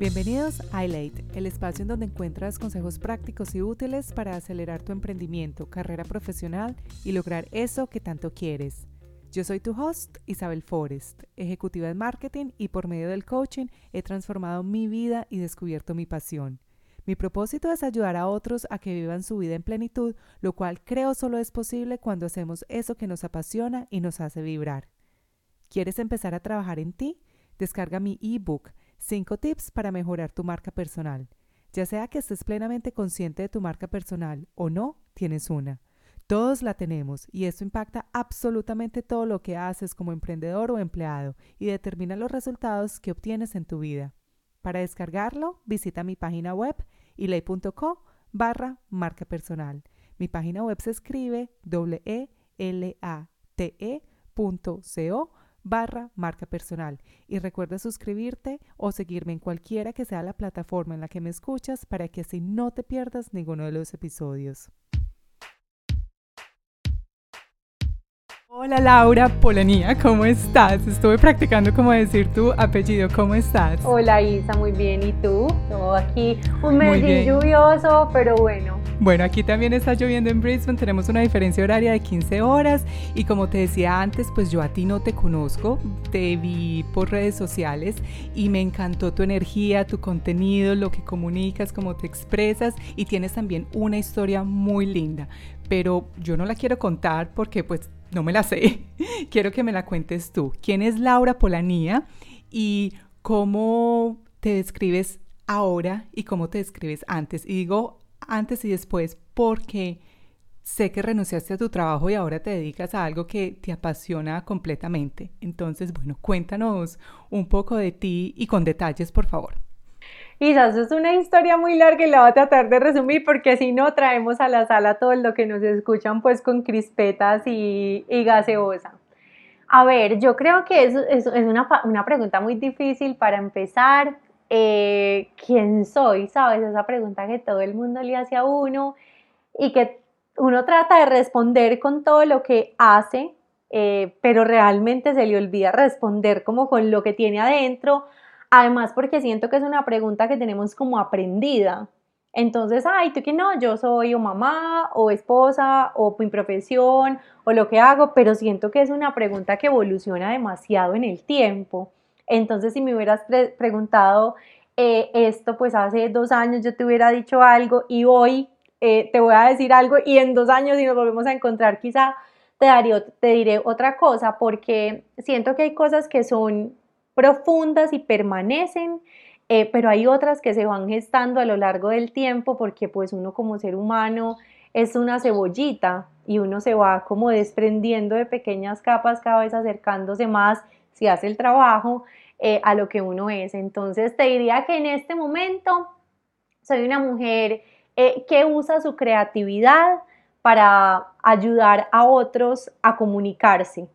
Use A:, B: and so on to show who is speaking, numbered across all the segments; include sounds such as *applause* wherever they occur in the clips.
A: Bienvenidos a iLate, el espacio en donde encuentras consejos prácticos y útiles para acelerar tu emprendimiento, carrera profesional y lograr eso que tanto quieres. Yo soy tu host, Isabel Forrest, ejecutiva de marketing y por medio del coaching he transformado mi vida y descubierto mi pasión. Mi propósito es ayudar a otros a que vivan su vida en plenitud, lo cual creo solo es posible cuando hacemos eso que nos apasiona y nos hace vibrar. ¿Quieres empezar a trabajar en ti? Descarga mi ebook 5 tips para mejorar tu marca personal. Ya sea que estés plenamente consciente de tu marca personal o no, tienes una. Todos la tenemos y esto impacta absolutamente todo lo que haces como emprendedor o empleado y determina los resultados que obtienes en tu vida. Para descargarlo, visita mi página web ilay.co barra marca personal. Mi página web se escribe w e l a t -E barra marca personal. Y recuerda suscribirte o seguirme en cualquiera que sea la plataforma en la que me escuchas para que así no te pierdas ninguno de los episodios. Hola Laura Polanía, ¿cómo estás? Estuve practicando cómo decir tu apellido, ¿cómo estás?
B: Hola Isa, muy bien, ¿y tú? Todo aquí un mes lluvioso, pero bueno,
A: bueno, aquí también está lloviendo en Brisbane, tenemos una diferencia horaria de 15 horas y como te decía antes, pues yo a ti no te conozco, te vi por redes sociales y me encantó tu energía, tu contenido, lo que comunicas, cómo te expresas y tienes también una historia muy linda, pero yo no la quiero contar porque pues no me la sé, *laughs* quiero que me la cuentes tú. ¿Quién es Laura Polanía y cómo te describes ahora y cómo te describes antes? Y digo antes y después porque sé que renunciaste a tu trabajo y ahora te dedicas a algo que te apasiona completamente. Entonces, bueno, cuéntanos un poco de ti y con detalles, por favor.
B: Isa, eso es una historia muy larga y la voy a tratar de resumir porque si no traemos a la sala todo lo que nos escuchan pues con crispetas y, gaseosa. A ver, yo creo que es, es, una, una pregunta muy difícil para empezar eh, quién soy, ¿sabes? Esa pregunta que todo el mundo le hace a uno y que uno trata de responder con todo lo que hace, eh, pero realmente se le olvida responder como con lo que tiene adentro, además porque siento que es una pregunta que tenemos como aprendida. Entonces, ay, tú que no, yo soy o mamá o esposa o mi profesión o lo que hago, pero siento que es una pregunta que evoluciona demasiado en el tiempo. Entonces, si me hubieras preguntado eh, esto, pues hace dos años yo te hubiera dicho algo y hoy eh, te voy a decir algo y en dos años si nos volvemos a encontrar quizá te, te diré otra cosa porque siento que hay cosas que son profundas y permanecen, eh, pero hay otras que se van gestando a lo largo del tiempo porque pues uno como ser humano es una cebollita y uno se va como desprendiendo de pequeñas capas cada vez acercándose más si hace el trabajo eh, a lo que uno es. Entonces te diría que en este momento soy una mujer eh, que usa su creatividad para ayudar a otros a comunicarse.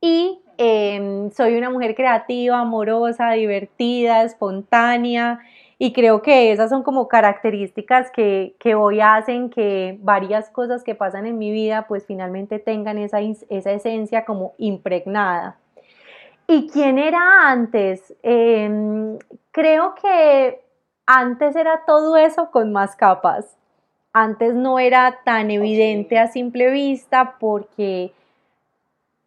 B: Y em, soy una mujer creativa, amorosa, divertida, espontánea. Y creo que esas son como características que, que, hoy hacen que varias cosas que pasan en mi vida pues finalmente tengan esa, esa esencia como impregnada. ¿Y quién era antes? Em, creo que antes era todo eso con más capas. Antes no era tan evidente a simple vista porque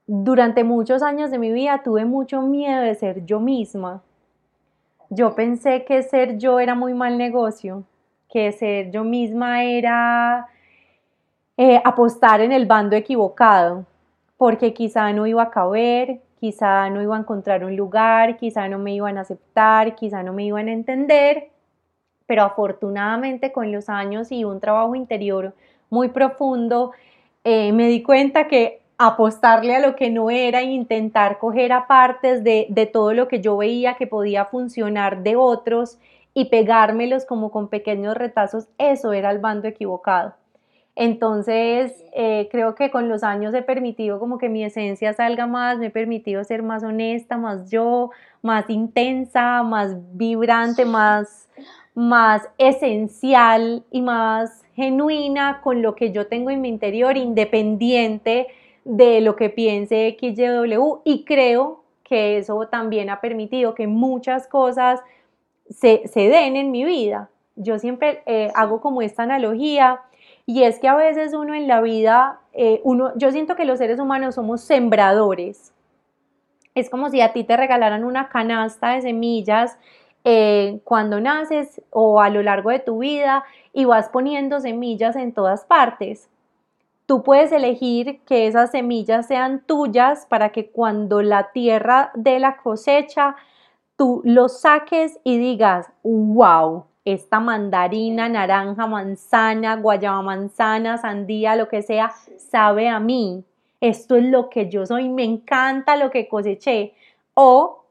B: durante muchos años de mi vida tuve mucho miedo de ser yo misma. Yo pensé que ser yo era muy mal negocio, que ser yo misma era eh, apostar en el bando equivocado, porque quizá no iba a caber, quizá no iba a encontrar un lugar, quizá no me iban a aceptar, quizá no me iban a entender, pero afortunadamente con los años y un trabajo interior muy profundo, eh, me di cuenta que apostarle a lo que no era e intentar coger apartes de, de todo lo que yo veía que podía funcionar de otros y pegármelos como con pequeños retazos, eso era el bando equivocado. Entonces, eh, creo que con los años he permitido como que mi esencia salga más, me he permitido ser más honesta, más yo, más intensa, más vibrante, más, más esencial y más genuina con lo que yo tengo en mi interior, independiente de lo que piense XYW. Y creo que eso también ha permitido que muchas cosas se, den en mi vida. Yo siempre eh, hago como esta analogía y es que a veces uno en la vida, eh, uno, yo siento que los seres humanos somos sembradores. Es como si a ti te regalaran una canasta de semillas eh, cuando naces o a lo largo de tu vida y vas poniendo semillas en todas partes. Tú puedes elegir que esas semillas sean tuyas para que cuando la tierra de la cosecha tú lo saques y digas, wow, esta mandarina, naranja, manzana, guayaba manzana, sandía, lo que sea, sabe a mí. Esto es lo que yo soy, me encanta lo que coseché. O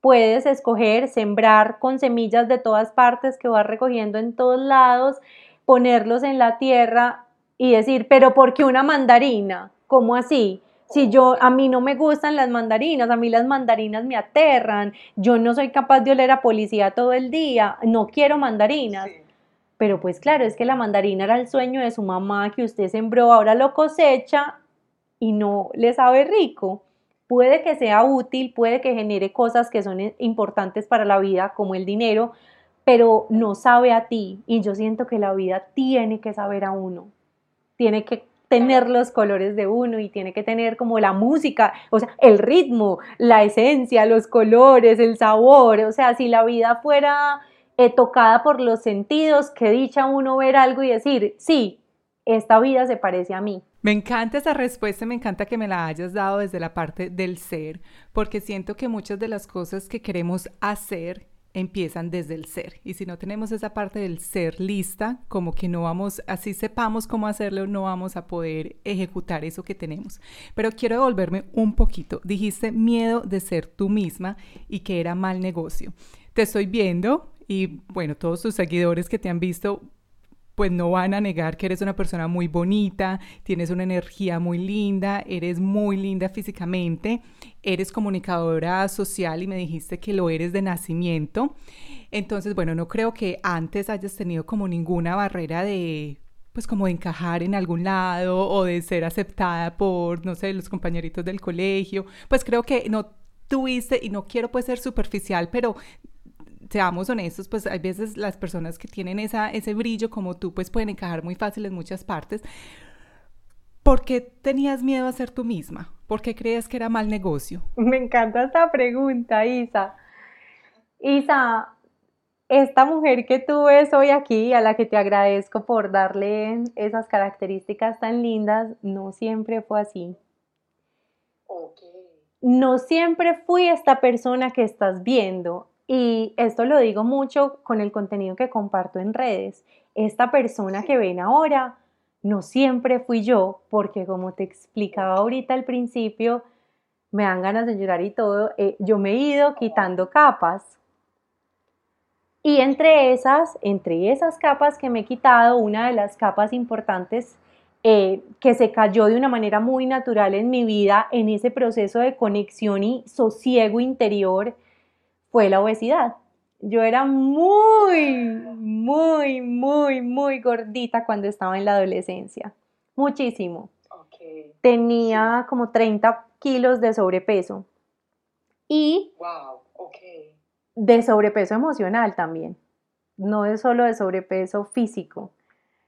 B: puedes escoger sembrar con semillas de todas partes que vas recogiendo en todos lados, ponerlos en la tierra y decir, pero ¿por qué una mandarina? ¿Cómo así? Si yo, a mí no me gustan las mandarinas, a mí las mandarinas me aterran, yo no soy capaz de oler a policía todo el día, no quiero mandarinas. Pero pues claro, es que la mandarina era el sueño de su mamá que usted sembró, ahora lo cosecha y no le sabe rico. Puede que sea útil, puede que genere cosas que son importantes para la vida, como el dinero, pero no sabe a ti. Y yo siento que la vida tiene que saber a uno. Tiene que tener los colores de uno y tiene que tener como la música, o sea, el ritmo, la esencia, los colores, el sabor, o sea, si la vida fuera eh, tocada por los sentidos, qué dicha uno ver algo y decir, sí, esta vida se parece a mí.
A: Me encanta esa respuesta, me encanta que me la hayas dado desde la parte del ser, porque siento que muchas de las cosas que queremos hacer empiezan desde el ser. Y si no tenemos esa parte del ser lista, como que no vamos, así sepamos cómo hacerlo, no vamos a poder ejecutar eso que tenemos. Pero quiero devolverme un poquito. Dijiste miedo de ser tú misma y que era mal negocio. Te estoy viendo y bueno, todos tus seguidores que te han visto pues no van a negar que eres una persona muy bonita, tienes una energía muy linda, eres muy linda físicamente, eres comunicadora social y me dijiste que lo eres de nacimiento. Entonces, bueno, no creo que antes hayas tenido como ninguna barrera de pues como encajar en algún lado o de ser aceptada por, no sé, los compañeritos del colegio. Pues creo que no tuviste, y no quiero pues ser superficial, pero seamos honestos, pues hay veces las personas que tienen esa, ese brillo como tú, pues pueden encajar muy fácil en muchas partes. ¿Por qué tenías miedo a ser tú misma? ¿Por qué crees que era mal negocio?
B: Me encanta esta pregunta, Isa. Isa, esta mujer que tú ves hoy aquí, a la que te agradezco por darle esas características tan lindas, no siempre fue así. No siempre fui esta persona que estás viendo. Y esto lo digo mucho con el contenido que comparto en redes. Esta persona que ven ahora no siempre fui yo, porque como te explicaba ahorita al principio, me dan ganas de llorar y todo, eh, yo me he ido quitando capas. Y entre esas, entre esas capas que me he quitado, una de las capas importantes eh, que se cayó de una manera muy natural en mi vida, en ese proceso de conexión y sosiego interior, fue la obesidad. Yo era muy, muy, muy, muy gordita cuando estaba en la adolescencia. Muchísimo. Tenía como 30 kilos de sobrepeso. Y de sobrepeso emocional también. No es solo de sobrepeso físico.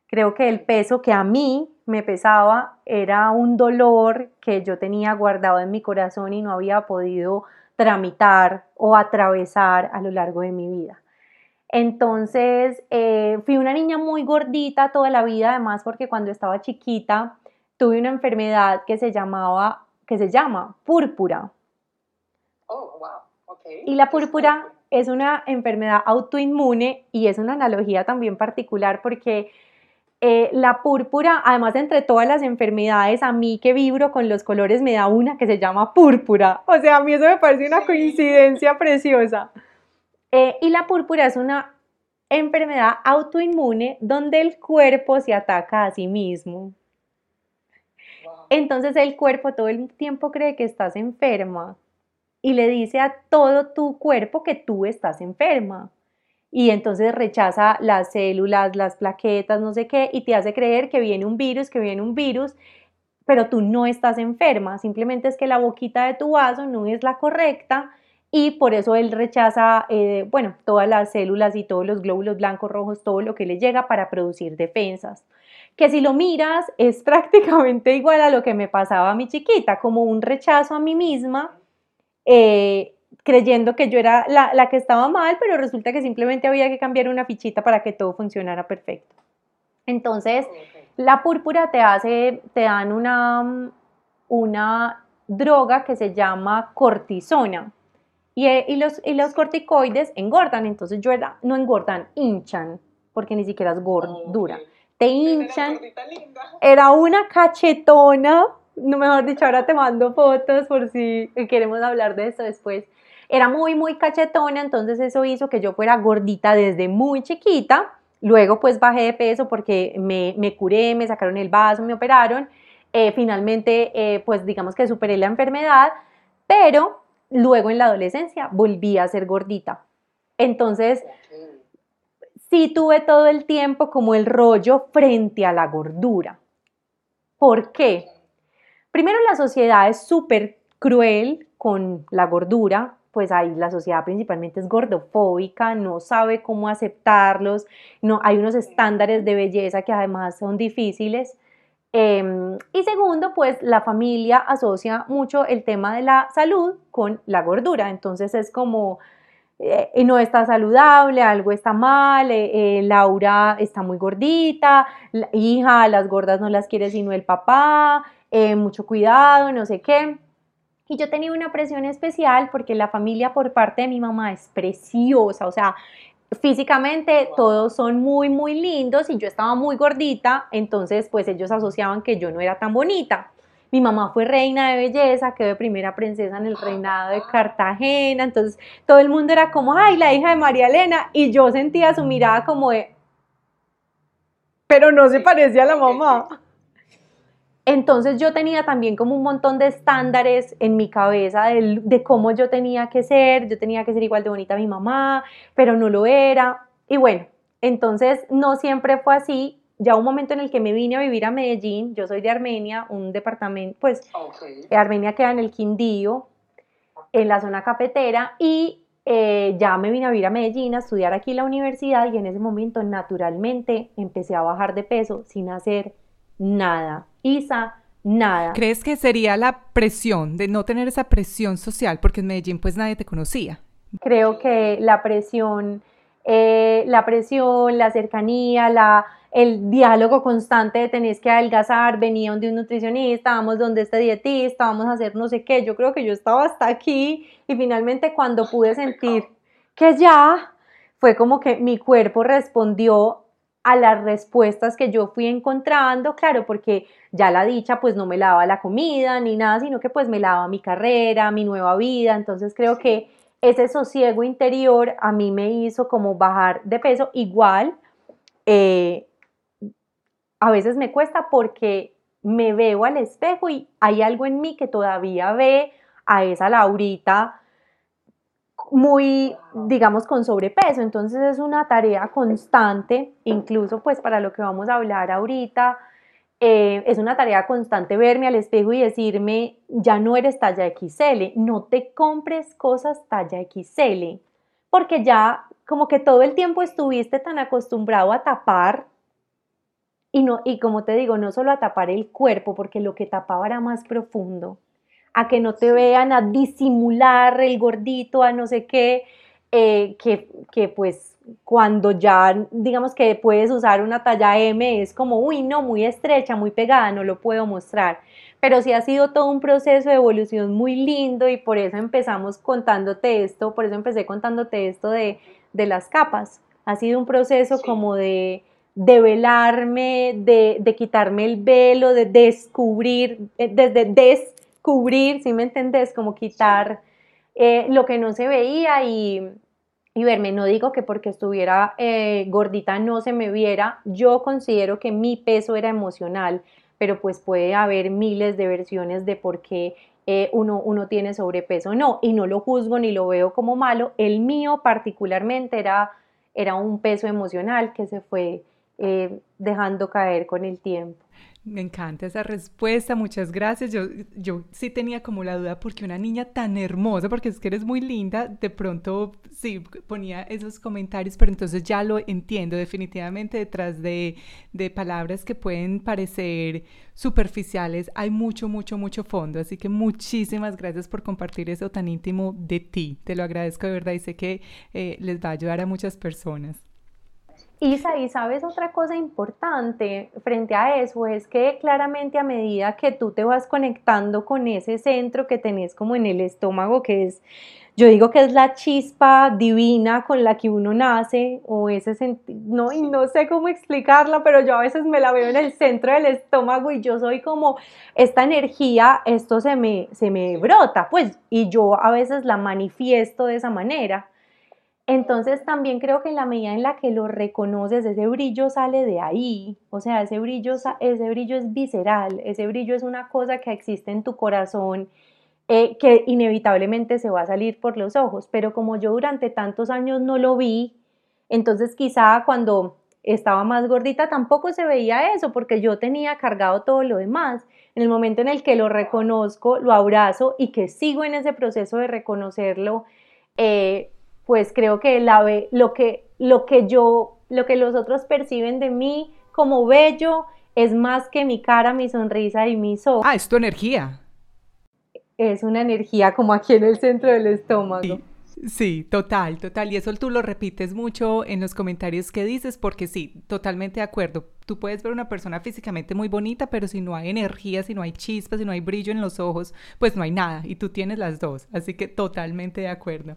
B: Creo que el peso que a mí me pesaba era un dolor que yo tenía guardado en mi corazón y no había podido tramitar o atravesar a lo largo de mi vida. Entonces, eh, fui una niña muy gordita toda la vida, además porque cuando estaba chiquita tuve una enfermedad que se llamaba, que se llama púrpura. Oh, wow. Y la púrpura es una enfermedad autoinmune y es una analogía también particular porque eh, la púrpura, además entre todas las enfermedades, a mí que vibro con los colores me da una que se llama púrpura. O sea, a mí eso me parece una coincidencia preciosa. Eh, y la púrpura es una enfermedad autoinmune donde el cuerpo se ataca a sí mismo. Entonces el cuerpo todo el tiempo cree que estás enferma y le dice a todo tu cuerpo que tú estás enferma y entonces rechaza las células, las plaquetas, no sé qué, y te hace creer que viene un virus, que viene un virus, pero tú no estás enferma, simplemente es que la boquita de tu vaso no es la correcta y por eso él rechaza, eh, bueno, todas las células y todos los glóbulos blancos, rojos, todo lo que le llega para producir defensas. Que si lo miras es *laughs* prácticamente igual a lo que me pasaba a mi chiquita, como un rechazo a mí misma, eh, creyendo que yo era la, la que estaba mal, pero resulta que simplemente había que cambiar una fichita para que todo funcionara perfecto. Entonces, la púrpura te hace, te dan una, una droga que se llama cortisona. Eh, y, los, y los corticoides engordan, entonces yo era, no engordan, hinchan, porque ni siquiera es gordura. Te hinchan. Era una cachetona, no mejor dicho, ahora te mando fotos por si queremos hablar de eso después. Era muy, muy cachetona, entonces eso hizo que yo fuera gordita desde muy chiquita. Luego pues bajé de peso porque me, me curé, me sacaron el vaso, me operaron. Eh, finalmente eh, pues digamos que superé la enfermedad, pero Luego en la adolescencia volví a ser gordita. Entonces, sí tuve todo el tiempo como el rollo frente a la gordura. ¿Por qué? Primero, la sociedad es súper cruel con la gordura, pues ahí la sociedad principalmente es gordofóbica, no sabe cómo aceptarlos, no, hay unos estándares de belleza que además son difíciles. Em, y segundo, pues la familia asocia mucho el tema de la salud con la gordura. Entonces es como, eh, no está saludable, algo está mal, eh, eh, Laura está muy gordita, la hija, las gordas no las quiere sino el papá, mucho cuidado, no sé qué. Y yo tenía una presión especial porque la familia por parte de mi mamá es preciosa, o sea, físicamente todos son muy, muy lindos y yo estaba muy gordita, entonces pues ellos asociaban que yo no era tan bonita. Mi mamá fue reina de belleza, quedó de primera princesa en el reinado de Cartagena, entonces todo el mundo era como, ay, la hija de María Elena, y yo sentía su mirada como de, pero no se parecía a la mamá. Entonces yo tenía también como un montón de estándares en mi cabeza de, cómo yo tenía que ser, yo tenía que ser igual de bonita a mi mamá, pero no lo era. Y bueno, entonces no siempre fue así. Ya un momento en el que me vine a vivir a Medellín, yo soy de Armenia, un departamento, pues Armenia queda en el Quindío, en la zona cafetera, y eh, ya me vine a vivir a Medellín a estudiar aquí en la universidad y en ese momento naturalmente empecé a bajar de peso sin hacer nada. Isa, nada.
A: ¿Crees que sería la presión de no tener esa presión social? Porque en Medellín pues nadie te conocía.
B: Creo que la presión, eh, la presión, la cercanía, la, el diálogo constante de tenés que adelgazar, venía de un nutricionista, vamos donde este dietista, vamos a hacer no sé qué. Yo creo que yo estaba hasta aquí y finalmente cuando pude sentir que ya fue como que mi cuerpo respondió a las respuestas que yo fui encontrando, claro, porque ya la dicha pues no me lava la comida ni nada, sino que pues me lava mi carrera, mi nueva vida, entonces creo que ese sosiego interior a mí me hizo como bajar de peso igual. Eh, a veces me cuesta porque me veo al espejo y hay algo en mí que todavía ve a esa Laurita muy, digamos, con sobrepeso. Entonces es una tarea constante, incluso pues para lo que vamos a hablar ahorita, eh, es una tarea constante verme al espejo y decirme, ya no eres talla XL, no te compres cosas talla XL, porque ya como que todo el tiempo estuviste tan acostumbrado a tapar y, no, y como te digo, no solo a tapar el cuerpo, porque lo que tapaba era más profundo a que no te vean, a disimular el gordito, a no sé qué, eh, que, que, pues cuando ya digamos que puedes usar una talla M es como, uy, no, muy estrecha, muy pegada, no lo puedo mostrar. Pero sí ha sido todo un proceso de evolución muy lindo y por eso empezamos contándote esto, por eso empecé contándote esto de, de las capas. Ha sido un proceso como de, de velarme, de, de, quitarme el velo, de descubrir, eh, desde des cubrir, si me entendés, como quitar eh, lo que no se veía y, verme. No digo que porque estuviera eh, gordita no se me viera, yo considero que mi peso era emocional, pero pues puede haber miles de versiones de por qué eh, uno, uno tiene sobrepeso. No, y no lo juzgo ni lo veo como malo. El mío particularmente era, era un peso emocional que se fue dejando caer con el tiempo.
A: Me encanta esa respuesta, muchas gracias. Yo, yo sí tenía como la duda porque una niña tan hermosa, porque es que eres muy linda, de pronto sí ponía esos comentarios, pero entonces ya lo entiendo definitivamente detrás de, de palabras que pueden parecer superficiales hay mucho, mucho, mucho fondo. Así que muchísimas gracias por compartir eso tan íntimo de ti. Te lo agradezco de verdad y sé que eh, les va a ayudar a muchas personas.
B: Isa, y sabes otra cosa importante frente a eso, es que claramente a medida que tú te vas conectando con ese centro que tenés como en el estómago, que es, yo digo que es la chispa divina con la que uno nace, o ese no, y no sé cómo explicarla, pero yo a veces me la veo en el centro del estómago y yo soy como, esta energía, esto se me, se me brota, pues, y yo a veces la manifiesto de esa manera. Entonces también creo que en la medida en la que lo reconoces, ese brillo sale de ahí, o sea, ese brillo, ese brillo es visceral, ese brillo es una cosa que existe en tu corazón eh, que inevitablemente se va a salir por los ojos, pero como yo durante tantos años no lo vi, entonces quizá cuando estaba más gordita tampoco se veía eso porque yo tenía cargado todo lo demás. En el momento en el que lo reconozco, lo abrazo y que sigo en ese proceso de reconocerlo, eh, pues creo que la lo que lo que yo lo que los otros perciben de mí como bello es más que mi cara, mi sonrisa y mis ojos.
A: Ah, es tu energía.
B: Es una energía como aquí en el centro del estómago.
A: Sí, total, total. Y eso tú lo repites mucho en los comentarios que dices, porque sí, totalmente de acuerdo. Tú puedes ver una persona físicamente muy bonita, pero si no hay energía, si no hay chispas, si no hay brillo en los ojos, pues no hay nada. Y tú tienes las dos. Así que totalmente de acuerdo.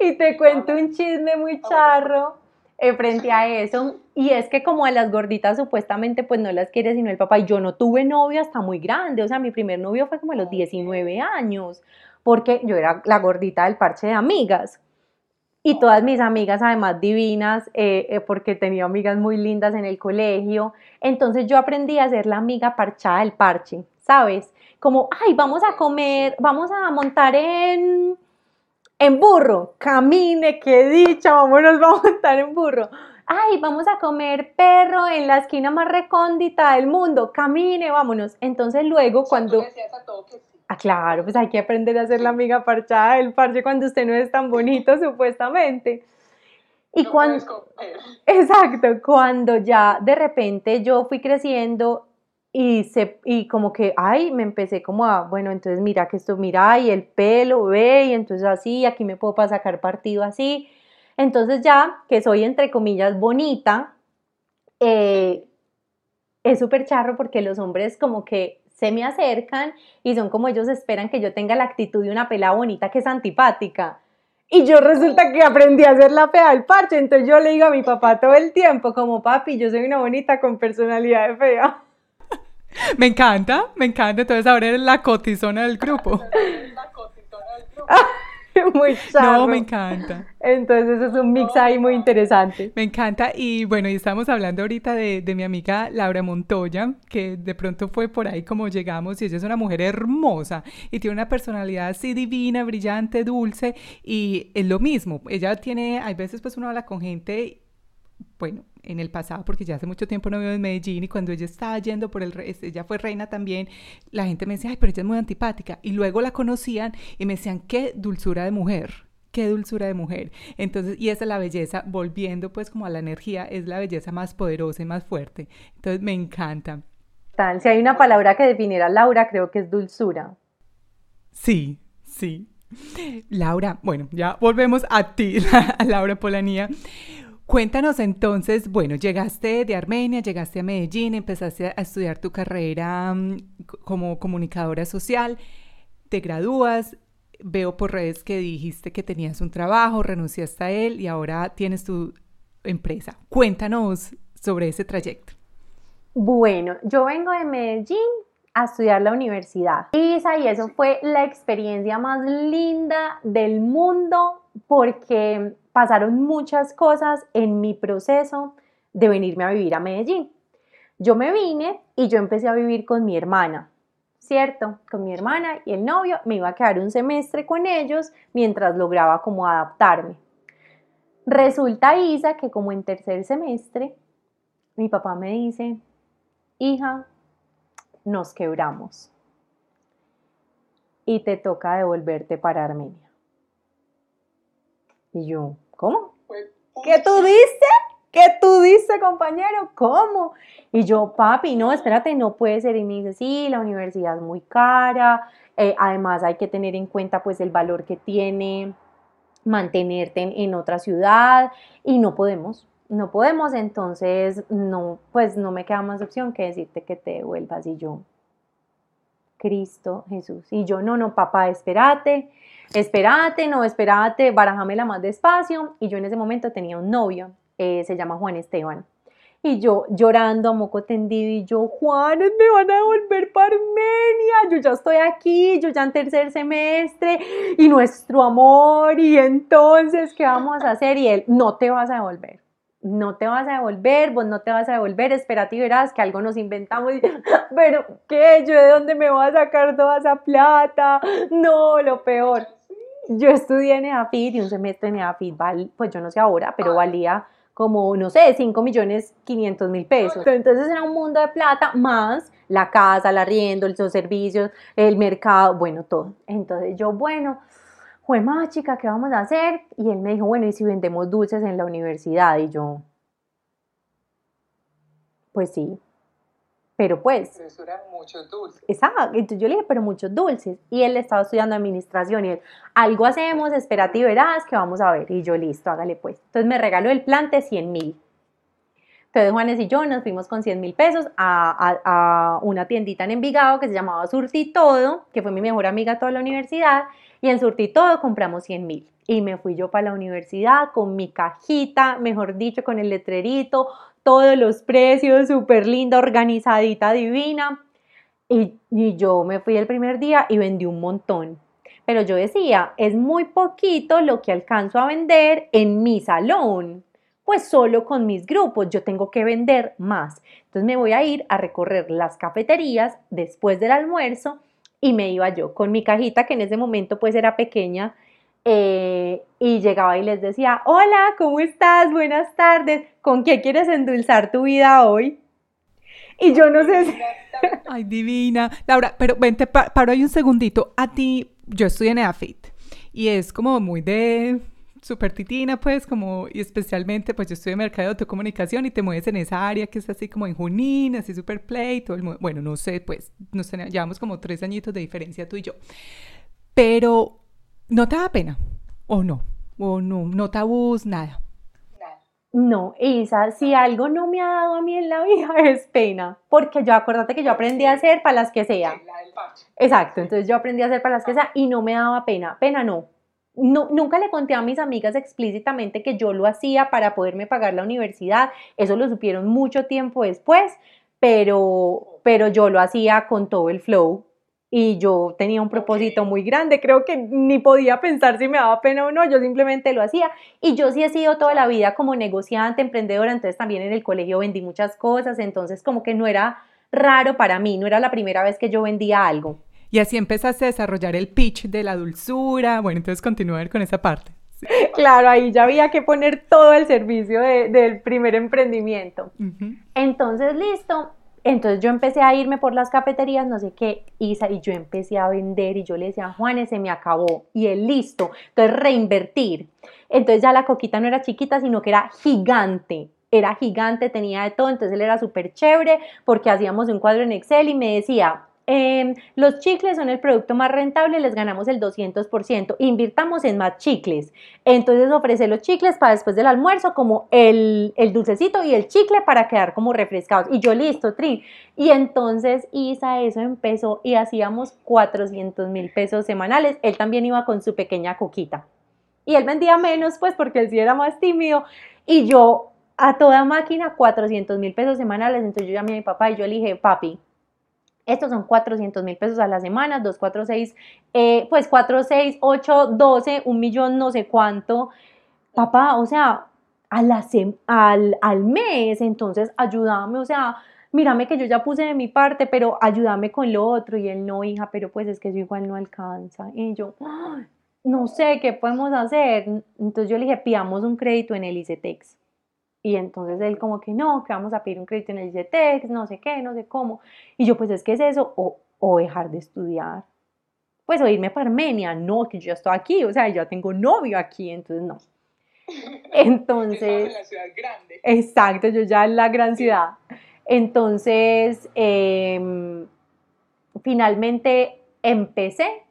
B: Y te cuento un chisme muy charro eh, frente a eso. Y es que como a las gorditas supuestamente pues no las quiere sino el papá. Y yo no tuve novio hasta muy grande. O sea, mi primer novio fue como a los 19 años porque yo era la gordita del parche de amigas. Y todas mis amigas, además divinas, eh, eh, porque tenía amigas muy lindas en el colegio. Entonces yo aprendí a ser la amiga parchada del parche, ¿sabes? Como, ay, vamos a comer, vamos a montar en, en burro. Camine, qué dicha, vámonos, *laughs* vamos a montar en burro. Ay, vamos a comer perro en la esquina más recóndita del mundo. Camine, vámonos. Entonces luego cuando... Ah, claro, pues hay que aprender a ser la amiga parchada del parche cuando usted no es tan bonito, *laughs* supuestamente. Y cuando... Exacto, cuando ya de repente yo fui creciendo y, se, y como que, ay, me empecé como a, bueno, entonces mira que esto, mira, y el pelo, ve, y entonces así, aquí me puedo para sacar partido así. Entonces ya que soy entre comillas bonita, eh, es súper charro porque los hombres como que se me acercan y son como ellos esperan que yo tenga la actitud de una pela bonita que es antipática. Y yo resulta que aprendí a hacer la fea del parche, entonces yo le digo a mi papá todo el tiempo, como papi, yo soy una bonita con personalidad de fea. *laughs*
A: Me encanta, me encanta, entonces ahora eres la cotizona del grupo. *laughs* La cotizona del grupo.
B: Muy charro. *laughs*
A: No, me encanta.
B: Entonces es un mix ahí muy interesante.
A: Me encanta y bueno, y estamos hablando ahorita de, de, mi amiga Laura Montoya, que de pronto fue por ahí como llegamos y ella es una mujer hermosa y tiene una personalidad así divina, brillante, dulce y es lo mismo. Ella tiene, hay veces pues uno habla con gente, bueno, en el pasado, porque ya hace mucho tiempo no vivo en Medellín y cuando ella estaba yendo por el, ella fue reina también, la gente me decía, ay, pero ella es muy antipática. Y luego la conocían y me decían, qué dulzura de mujer qué dulzura de mujer. Entonces, y esa es la belleza, volviendo pues como a la energía, es la belleza más poderosa y más fuerte. Entonces, me encanta.
B: Si hay una palabra que definiera a Laura, creo que es dulzura.
A: Sí, sí. Laura, bueno, ya volvemos a ti, *laughs* a Laura Polanía. Cuéntanos entonces, bueno, llegaste de Armenia, llegaste a Medellín, empezaste a estudiar tu carrera mm, como comunicadora social, te gradúas, veo por redes que dijiste que tenías un trabajo, renunciaste a él y ahora tienes tu empresa. Cuéntanos sobre ese trayecto.
B: Bueno, yo vengo de Medellín a estudiar la universidad. Isa, y eso fue la experiencia más linda del mundo porque pasaron muchas cosas en mi proceso de venirme a vivir a Medellín. Yo me vine y yo empecé a vivir con mi hermana, ¿cierto? Con mi hermana y el novio. Me iba a quedar un semestre con ellos mientras lograba como adaptarme. Resulta, Isa, que como en tercer semestre, mi papá me dice, hija, nos quebramos y te toca devolverte para Armenia. Y yo, ¿cómo? ¿Qué tú dices? ¿Qué tú dices, compañero? ¿Cómo? Y yo, papi, no, espérate, no puede ser. Y me dice, sí, la universidad es muy cara. Eh, además, hay que tener en cuenta, pues, el valor que tiene mantenerte en, otra ciudad. Y no podemos, no podemos. Entonces, no, pues, no me queda más opción que decirte que te devuelvas. Y yo, Cristo Jesús. Y yo, no, no, papá, espérate, espérate, no, espérate, barajámela más despacio. Y yo en ese momento tenía un novio, eh, se llama Juan Esteban. Y yo llorando a moco tendido y yo, Juan, me van a devolver para Armenia, yo ya estoy aquí, yo ya en tercer semestre y nuestro amor y entonces, ¿qué vamos a hacer? Y él, no te vas a devolver no te vas a devolver, vos no te vas a devolver, espérate y verás que algo nos inventamos. *laughs* Pero, ¿qué? ¿Yo de dónde me voy a sacar toda esa plata? No, lo peor. Yo estudié en EAFIT y un semestre en EAFIT, pues yo no sé ahora, pero valía como, no sé, 5 millones 500 mil pesos. Entonces era un mundo de plata más la casa, la arriendo, los servicios, el mercado, bueno, todo. Entonces yo, bueno, fue más chica, ¿qué vamos a hacer? Y él me dijo, bueno, ¿y si vendemos dulces en la universidad? Y yo, pues sí, pero pues...
C: Pero eso eran muchos dulces.
B: Exacto, entonces yo le dije, pero muchos dulces. Y él estaba estudiando administración y él, algo hacemos, espérate y verás que vamos a ver. Y yo, listo, hágale pues. Entonces me regaló el plante 100 mil. Entonces Juanes y yo nos fuimos con 100 mil pesos a, a, una tiendita en Envigado que se llamaba Surti Todo, que fue mi mejor amiga toda la universidad. Y en Surti Todo compramos 100 mil. Y me fui yo para la universidad con mi cajita, mejor dicho, con el letrerito, todos los precios, súper linda, organizadita, divina. Y, y yo me fui el primer día y vendí un montón. Pero yo decía, es muy poquito lo que alcanzo a vender en mi salón pues solo con mis grupos yo tengo que vender más. Entonces me voy a ir a recorrer las cafeterías después del almuerzo y me iba yo con mi cajita que en ese momento pues era pequeña eh, y llegaba y les decía, hola, ¿cómo estás? Buenas tardes, ¿con qué quieres endulzar tu vida hoy? Y yo no sé. *laughs*
A: Ay, divina. Laura, pero vente, paro ahí un segundito. A ti, yo estoy en EAFIT y es como muy de súper titina, pues, como, y especialmente, pues yo estoy en mercado de autocomunicación y te mueves en esa área que es así como en Junín, así súper play, todo el mundo, bueno, no sé, pues, nos tenemos, llevamos como tres añitos de diferencia tú y yo. Pero, ¿no te da pena? ¿O no? ¿O no? ¿No tabús? Nada.
B: No, Isa, si algo no me ha dado a mí en la vida *laughs* es pena, porque yo acuérdate que yo aprendí a hacer para las que sea. Exacto, entonces yo aprendí a hacer para las que sea y no me daba pena. Pena no, no, nunca le conté a mis amigas explícitamente que yo lo hacía para poderme pagar la universidad. Eso lo supieron mucho tiempo después, pero, pero yo lo hacía con todo el flow y yo tenía un propósito muy grande. Creo que ni podía pensar si me daba pena o no, yo simplemente lo hacía. Y yo sí he sido toda la vida como negociante, emprendedora, entonces también en el colegio vendí muchas cosas, entonces como que no era raro para mí, no era la primera vez que yo vendía algo.
A: Y así empezaste a desarrollar el pitch de la dulzura. Bueno, entonces continúa con esa parte.
B: Claro, ahí ya había que poner todo el servicio del primer emprendimiento. Entonces, listo. Entonces yo empecé a irme por las cafeterías, no sé qué, Isa, y yo empecé a vender y yo le decía, Juanes, se me acabó. Y él, listo. Entonces, reinvertir. Entonces ya la coquita no era chiquita, sino que era gigante era gigante, tenía de todo, entonces él era súper chévere porque hacíamos un cuadro en Excel y me decía, Em, los chicles son el producto más rentable, les ganamos el 200%. Invirtamos en más chicles. Entonces ofrece los chicles para después del almuerzo, como el, el, dulcecito y el chicle para quedar como refrescados. Y yo listo, Trin. Y entonces Isa eso empezó y hacíamos 400 mil pesos semanales. Él también iba con su pequeña coquita. Y él vendía menos, pues porque él sí era más tímido. Y yo a toda máquina 400 mil pesos semanales. Entonces yo llamé a mi papá y yo le dije, papi, estos son 400 mil pesos a la semana, 2, 4, 6, pues 4, 6, 8, 12, un millón, no sé cuánto. Papá, o sea, a la al, al mes, entonces ayúdame, o sea, mírame que yo ya puse de mi parte, pero ayúdame con lo otro. Y él, no, hija, pero pues es que eso igual no alcanza. Y yo, no sé qué podemos hacer. Entonces yo le dije, pidamos un crédito en el ICETEX. Y entonces él como que no, que vamos a pedir un crédito en el ICETEX, no sé qué, no sé cómo. Y yo pues es que es eso, o, o dejar de estudiar. Pues o irme para Armenia, no, que yo estoy aquí, o sea, yo tengo novio aquí, entonces no. *laughs* Entonces...
C: en la ciudad grande.
B: Exacto, yo ya en la gran ciudad. Entonces, em, finalmente empecé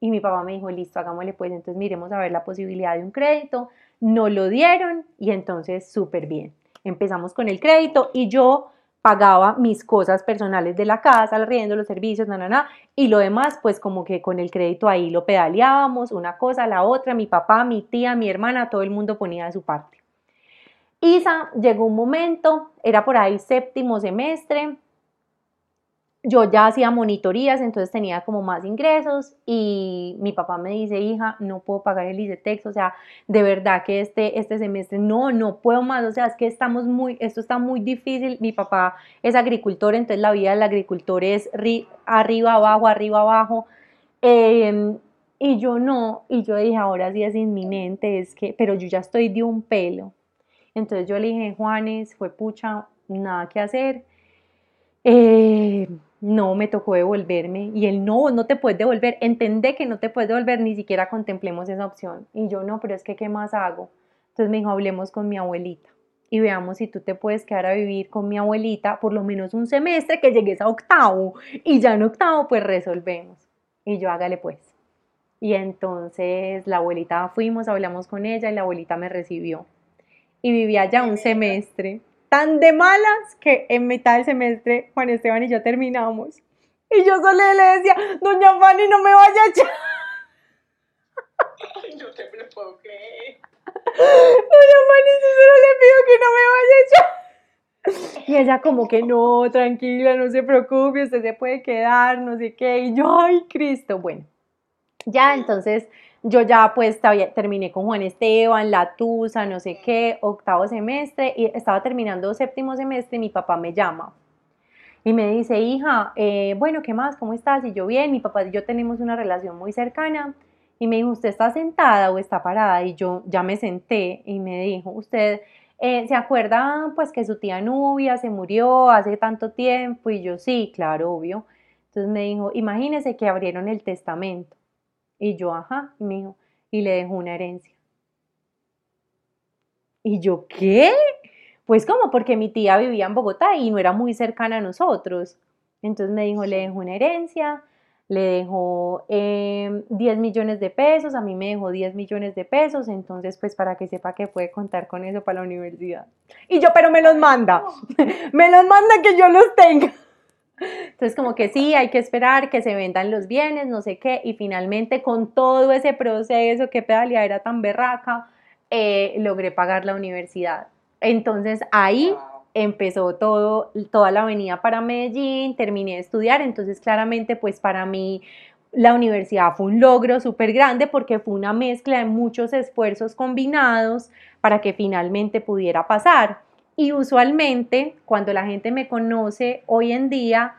B: y mi papá me dijo, listo, hagámosle pues, entonces miremos a ver la posibilidad de un crédito. No lo dieron y entonces súper bien. Empezamos con el crédito y yo pagaba mis cosas personales de la casa, el riendo, los servicios, na, na, na, y lo demás, pues como que con el crédito ahí lo pedaleábamos, una cosa, la otra, mi papá, mi tía, mi hermana, todo el mundo ponía de su parte. Isa llegó un momento, era por ahí séptimo semestre, yo ya hacía monitorías, entonces tenía como más ingresos y mi papá me dice, hija, no puedo pagar el ICETEX, o sea, de verdad que este, este semestre no, no puedo más, o sea, es que estamos muy, esto está muy difícil, mi papá es agricultor, entonces la vida del agricultor es arriba, abajo, arriba, abajo, em, y yo no, y yo dije, ahora sí es inminente, es que, pero yo ya estoy de un pelo, entonces yo le dije, Juanes, fue pucha, nada que hacer, eh, no, me tocó devolverme. Y él, no, no te puedes devolver. Entendé que no te puedes devolver, ni siquiera contemplemos esa opción. Y yo, no, pero es que, ¿qué más hago? Entonces me dijo, hablemos con mi abuelita y veamos si tú te puedes quedar a vivir con mi abuelita por lo menos un semestre que llegues a octavo. Y ya en octavo, pues resolvemos. Y yo, hágale pues. Y entonces la abuelita fuimos, hablamos con ella y la abuelita me recibió. Y vivía ya un semestre tan de malas que en mitad del semestre Juan Esteban y yo terminamos. Y yo solo le decía, doña Fanny, no me vaya a echar.
C: Ay, no te lo puedo creer.
B: Doña Fanny, si solo le pido que no me vaya a echar. Y ella como que no, tranquila, no se preocupe, usted se puede quedar, no sé qué. Y yo, ay, Cristo, bueno. Ya entonces yo ya pues terminé con Juan Esteban, La Tusa, no sé qué, octavo semestre y estaba terminando séptimo semestre y mi papá me llama y me dice, hija, eh, bueno, ¿qué más? ¿Cómo estás? Y yo bien, mi papá y yo tenemos una relación muy cercana y me dijo, ¿usted está sentada o está parada? Y yo ya me senté y me dijo, ¿usted eh, se acuerda pues que su tía Nubia se murió hace tanto tiempo? Y yo sí, claro, obvio. Entonces me dijo, imagínese que abrieron el testamento. Y yo, ajá, y me dijo, y le dejó una herencia. Y yo, ¿qué? Pues como porque mi tía vivía en Bogotá y no era muy cercana a nosotros. Entonces me dijo, le dejó una herencia, le dejó 10 em, millones de pesos, a mí me dejó 10 millones de pesos, entonces pues para que sepa que puede contar con eso para la universidad. Y yo, pero me los manda, *laughs* me los manda que yo los tenga. Entonces, como que sí, hay que esperar que se vendan los bienes, no sé qué, y finalmente con todo ese proceso, que pedalía era tan berraca, eh, logré pagar la universidad. Entonces ahí empezó todo, toda la avenida para Medellín, terminé de estudiar, entonces claramente pues para mí la universidad fue un logro súper grande porque fue una mezcla de muchos esfuerzos combinados para que finalmente pudiera pasar. Y usualmente cuando la gente me conoce hoy en día,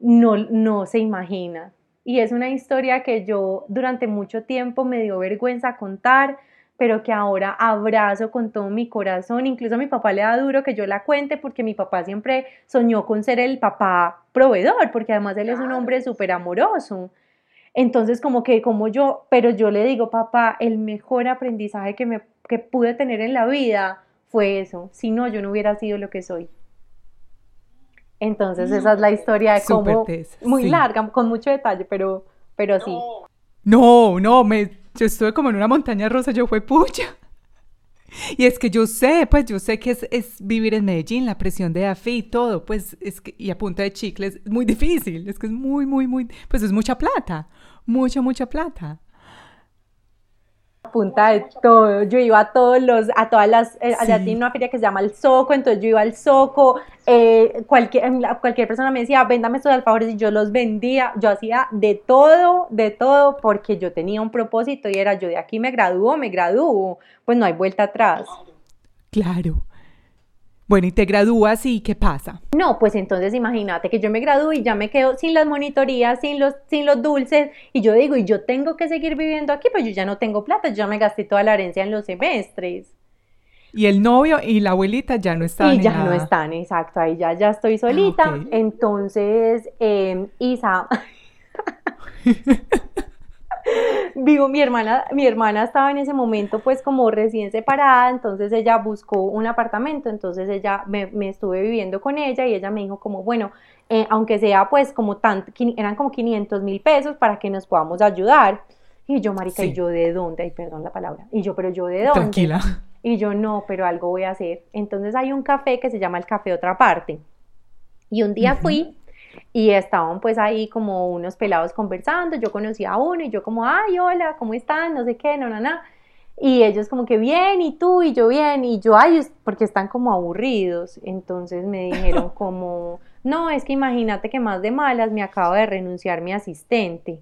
B: no, no se imagina. Y es una historia que yo durante mucho tiempo me dio vergüenza contar, pero que ahora abrazo con todo mi corazón. Incluso a mi papá le da duro que yo la cuente porque mi papá siempre soñó con ser el papá proveedor, porque además él es un hombre súper amoroso. Entonces, como que, como yo, pero yo le digo, papá, el mejor aprendizaje que, me, que pude tener en la vida fue eso. Si no, yo no hubiera sido lo que soy. Entonces, esa es la historia de cómo, muy larga, con mucho detalle, pero, pero sí.
A: No, no, me, yo estuve como en una montaña rosa, yo fue pucha. Y es que yo sé, pues yo sé que es, es vivir en Medellín, la presión de AFI y todo, pues es que, y a punta de chicles, es muy difícil, es que es muy, muy, muy, pues es mucha plata, mucha, mucha plata
B: punta de todo. Yo iba a todos los, a todas las, eh, allá tiene una feria que se llama el Soco, entonces yo iba al Soco, eh, cualquier, cualquier persona me decía, véndame estos alfajores y yo los vendía, yo hacía de todo, de todo, porque yo tenía un propósito y era yo de aquí me gradúo, me gradúo, pues no hay vuelta atrás.
A: Claro. Bueno, y te gradúas y ¿qué pasa?
B: No, pues entonces imagínate que yo me gradúo y ya me quedo sin las monitorías, sin los, sin los dulces, y yo digo, y yo tengo que seguir viviendo aquí, pues yo ya no tengo plata, yo ya me gasté toda la herencia en los semestres.
A: Y el novio y la abuelita ya no están.
B: Y ya no están, exacto, ahí ya, ya estoy solita. Ah, Entonces, eh, Isa... *laughs* Vivo, mi hermana, mi hermana estaba en ese momento pues como recién separada, entonces ella buscó un apartamento, entonces ella me, estuve viviendo con ella y ella me dijo como, bueno, eh, aunque sea pues como tan, eran como 500 mil pesos para que nos podamos ayudar. Y yo, marica, ¿y yo de dónde? Ay, perdón la palabra. Y yo, pero yo de dónde?
A: Tranquila.
B: Y yo, no, pero algo voy a hacer. Entonces hay un café que se llama el Café Otra Parte. Y un día fui y estaban pues ahí como unos pelados conversando, yo conocí a uno y yo como, ay, hola, ¿cómo están? No sé qué, no, no, no. Y ellos como que bien, y tú, y yo bien, y yo, ay, porque están como aburridos. Entonces me dijeron *laughs* como, no, es que imagínate que más de malas me acaba de renunciar mi asistente.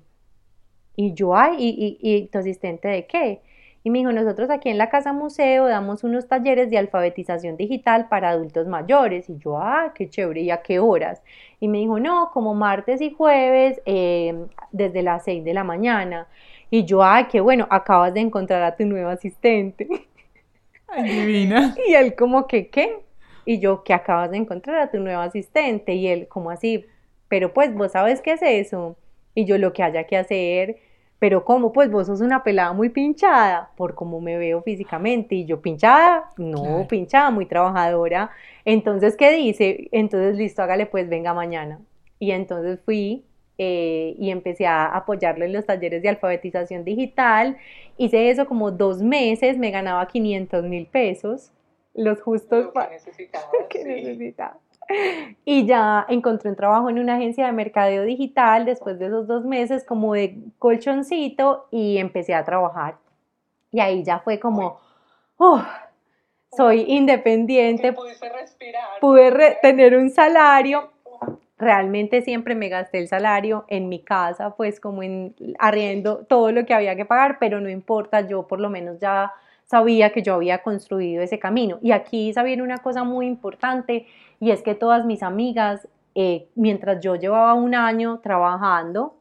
B: Y yo, ay, ¿y, y, y tu asistente de qué? Y me dijo, nosotros aquí en la Casa Museo damos unos talleres de alfabetización digital para adultos mayores. Y yo, ah, qué chévere, ¿y a qué horas? Y me dijo, no, como martes y jueves, em, desde las 6 de la mañana. Y yo, ay, qué bueno, acabas de encontrar a tu nuevo asistente. *laughs*
A: Ay, divina. *laughs*
B: Y él como que, ¿qué? Y yo, que acabas de encontrar a tu nuevo asistente. Y él, como así, pero pues vos sabes qué es eso. Y yo, lo que haya que hacer pero ¿cómo? Pues vos sos una pelada muy pinchada por cómo me veo físicamente y yo pinchada, no, pinchada, muy trabajadora. Entonces, ¿qué dice? Entonces, listo, hágale pues, venga mañana. Y entonces fui eh, y empecé a apoyarlo en los talleres de alfabetización digital. Hice eso como dos meses, me ganaba 500 mil pesos, los justos
C: para... que *laughs* necesitaba. *laughs*
B: Y ya encontré un trabajo en una agencia de mercadeo digital después de esos dos meses como de colchoncito y empecé a trabajar. Y ahí ya fue como, oh, soy independiente.
C: respirar.
B: Pude tener un salario. Realmente siempre me gasté el salario en mi casa, pues como en arriendo todo lo que había que pagar, pero no importa, yo por lo menos ya sabía que yo había construido ese camino. Y aquí sabía una cosa muy importante y es que todas mis amigas, eh, mientras yo llevaba un año trabajando,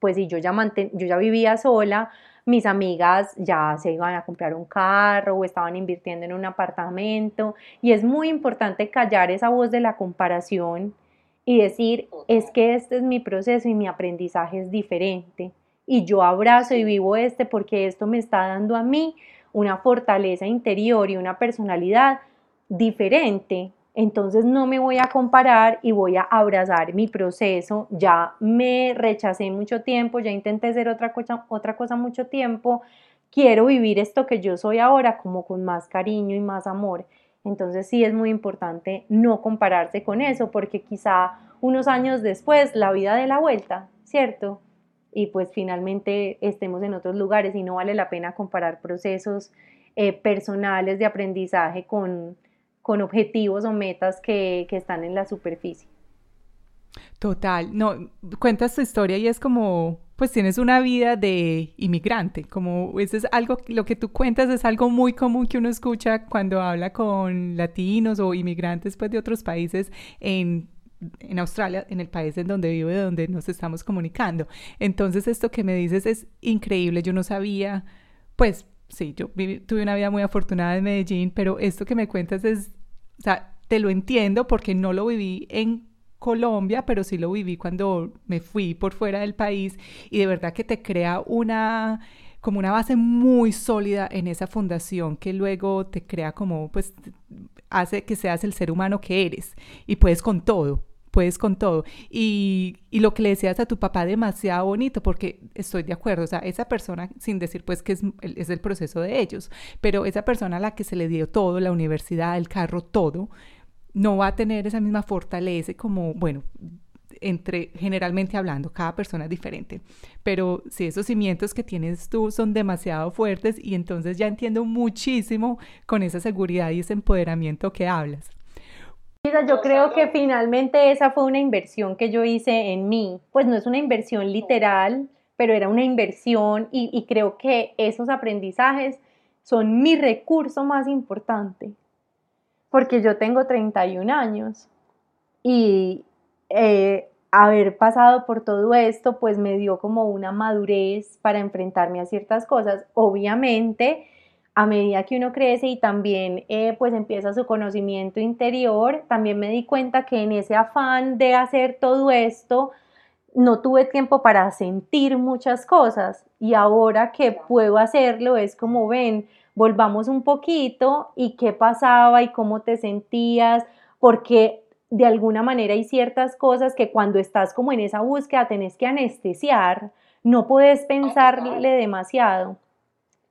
B: pues y yo ya, yo ya vivía sola, mis amigas ya se iban a comprar un carro o estaban invirtiendo en un apartamento. Y es muy importante callar esa voz de la comparación y decir, es que este es mi proceso y mi aprendizaje es diferente. Y yo abrazo y vivo este porque esto me está dando a mí una fortaleza interior y una personalidad diferente. Entonces no me voy a comparar y voy a abrazar mi proceso. Ya me rechacé mucho tiempo, ya intenté hacer otra cosa, otra cosa mucho tiempo. Quiero vivir esto que yo soy ahora como con más cariño y más amor. Entonces sí es muy importante no compararse con eso porque quizá unos años después la vida de la vuelta, ¿cierto? y pues finalmente estemos en otros lugares y no vale la pena comparar procesos eh, personales de aprendizaje con, con objetivos o metas que, están en la superficie.
A: Total, no, cuentas tu historia y es como, pues tienes una vida de inmigrante, como eso es algo, lo que tú cuentas es algo muy común que uno escucha cuando habla con latinos o inmigrantes pues de otros países en en Australia, en el país en donde vivo, de donde nos estamos comunicando. Entonces, esto que me dices es increíble. Yo no sabía, pues sí, yo tuve una vida muy afortunada en Medellín, pero esto que me cuentas es, o sea, te lo entiendo porque no lo viví en Colombia, pero sí lo viví cuando me fui por fuera del país y de verdad que te crea una como una base muy sólida en esa fundación que luego te crea como, pues, hace que seas el ser humano que eres y puedes con todo, puedes con todo. Y, y, lo que le decías a tu papá demasiado bonito, porque estoy de acuerdo, o sea, esa persona, sin decir pues que es, es el proceso de ellos, pero esa persona a la que se le dio todo, la universidad, el carro, todo, no va a tener esa misma fortaleza como, bueno, entre generalmente hablando, cada persona es diferente, pero si esos cimientos que tienes tú son demasiado fuertes y entonces ya entiendo muchísimo con esa seguridad y ese empoderamiento que hablas.
B: Yo creo que finalmente esa fue una inversión que yo hice en mí, pues no es una inversión literal, pero era una inversión y, y creo que esos aprendizajes son mi recurso más importante, porque yo tengo 31 años y eh, haber pasado por todo esto, pues me dio como una madurez para enfrentarme a ciertas cosas. Obviamente, a medida que uno crece y también eh, pues empieza su conocimiento interior, también me di cuenta que en ese afán de hacer todo esto, no tuve tiempo para sentir muchas cosas. Y ahora que puedo hacerlo es como ven, volvamos un poquito y qué pasaba y cómo te sentías, porque de alguna manera hay ciertas cosas que cuando estás como en esa búsqueda tenés que anestesiar, no puedes pensarle demasiado.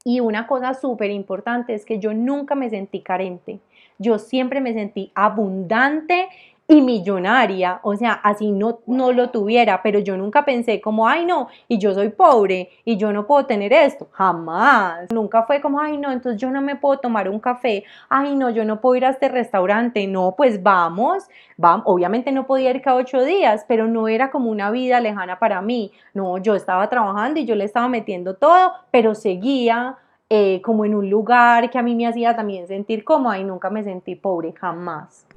B: Y una cosa súper importante es que yo nunca me sentí carente. Yo siempre me sentí abundante y millonaria, o sea, así no, no lo tuviera, pero yo nunca pensé como, ay no, y yo soy pobre y yo no puedo tener esto, jamás, nunca fue como, ay no, entonces yo no me puedo tomar un café, ay no, yo no puedo ir a este restaurante, no, pues vamos, vamos, obviamente no podía ir cada ocho días, pero no era como una vida lejana para mí, no, yo estaba trabajando y yo le estaba metiendo todo, pero seguía eh, como en un lugar que a mí me hacía también sentir cómoda y nunca me sentí pobre, jamás.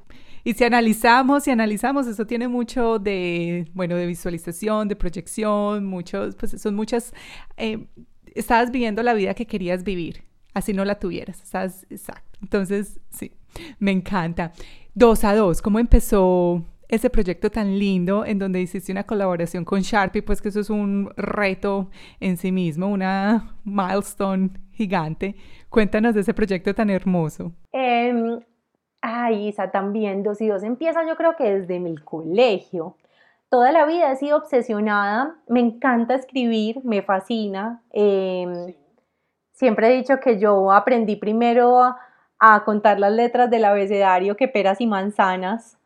A: Y si analizamos y analizamos, eso tiene mucho de, bueno, de visualización, de proyección, muchos, pues son muchas, eh, estabas viviendo la vida que querías vivir, así no la tuvieras, estás, exacto. Entonces, sí, me encanta. Dos a dos, ¿cómo empezó ese proyecto tan lindo en donde hiciste una colaboración con Sharpie, pues que eso es un reto en sí mismo, una milestone gigante. Cuéntanos de ese proyecto tan hermoso.
B: Eh, Ay, Isa, también dos y dos empieza yo creo que desde mi colegio. Toda la vida he sido obsesionada, me encanta escribir, me fascina. Em, siempre he dicho que yo aprendí primero a, a contar las letras del abecedario que peras y manzanas.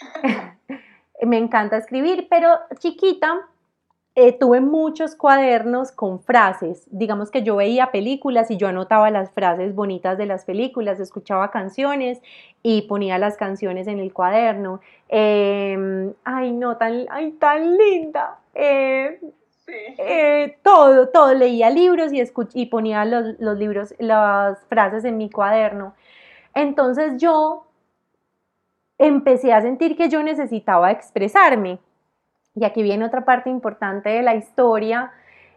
B: *laughs* *laughs* me encanta escribir, pero chiquita eh, tuve muchos cuadernos con frases. Digamos que yo veía películas y yo anotaba las frases bonitas de las películas, escuchaba canciones y ponía las canciones en el cuaderno. Em, ay, no, tan, ay, tan linda. Eh, eh, todo, todo, leía libros y, y ponía los, los libros, las frases en mi cuaderno. Entonces yo empecé a sentir que yo necesitaba expresarme y aquí viene otra parte importante de la historia,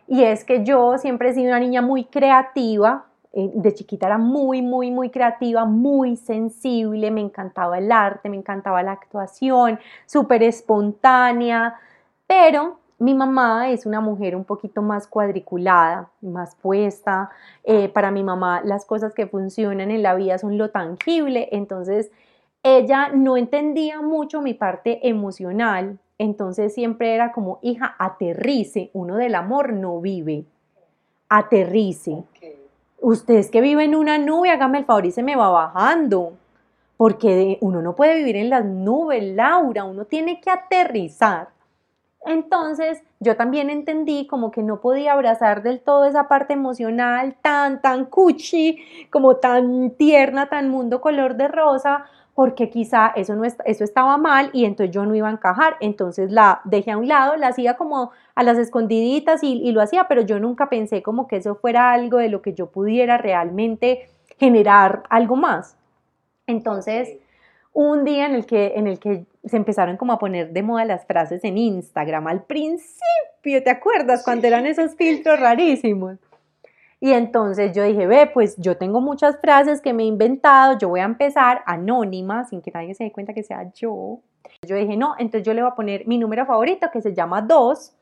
B: y es que yo siempre he sido una niña muy creativa, eh, de chiquita era muy, muy, muy creativa, muy sensible, me encantaba el arte, me encantaba la actuación, súper espontánea, pero mi mamá es una mujer un poquito más cuadriculada, más puesta. Eh, para mi mamá las cosas que funcionan en la vida son lo tangible, entonces ella no entendía mucho mi parte emocional entonces siempre era como, hija, aterrice, uno del amor no vive, aterrice. Usted es que vive en una nube, hágame el favor y se me va bajando, porque uno no puede vivir en las nubes, Laura, uno tiene que aterrizar. Entonces yo también entendí como que no podía abrazar del todo esa parte emocional tan, tan cuchi, como tan tierna, tan mundo color de rosa, porque quizá eso, no eso estaba mal y entonces yo no iba a encajar, entonces la dejé a un lado, la hacía como a las escondiditas y, y, lo hacía, pero yo nunca pensé como que eso fuera algo de lo que yo pudiera realmente generar algo más. Entonces, un día en el que, en el que se empezaron como a poner de moda las frases en Instagram, al principio, ¿te acuerdas? Cuando eran esos filtros rarísimos. Y entonces yo dije, ve, pues yo tengo muchas frases que me he inventado, yo voy a empezar anónima, sin que nadie se dé cuenta que sea yo. Yo dije, no, entonces yo le voy a poner mi número favorito que se llama 2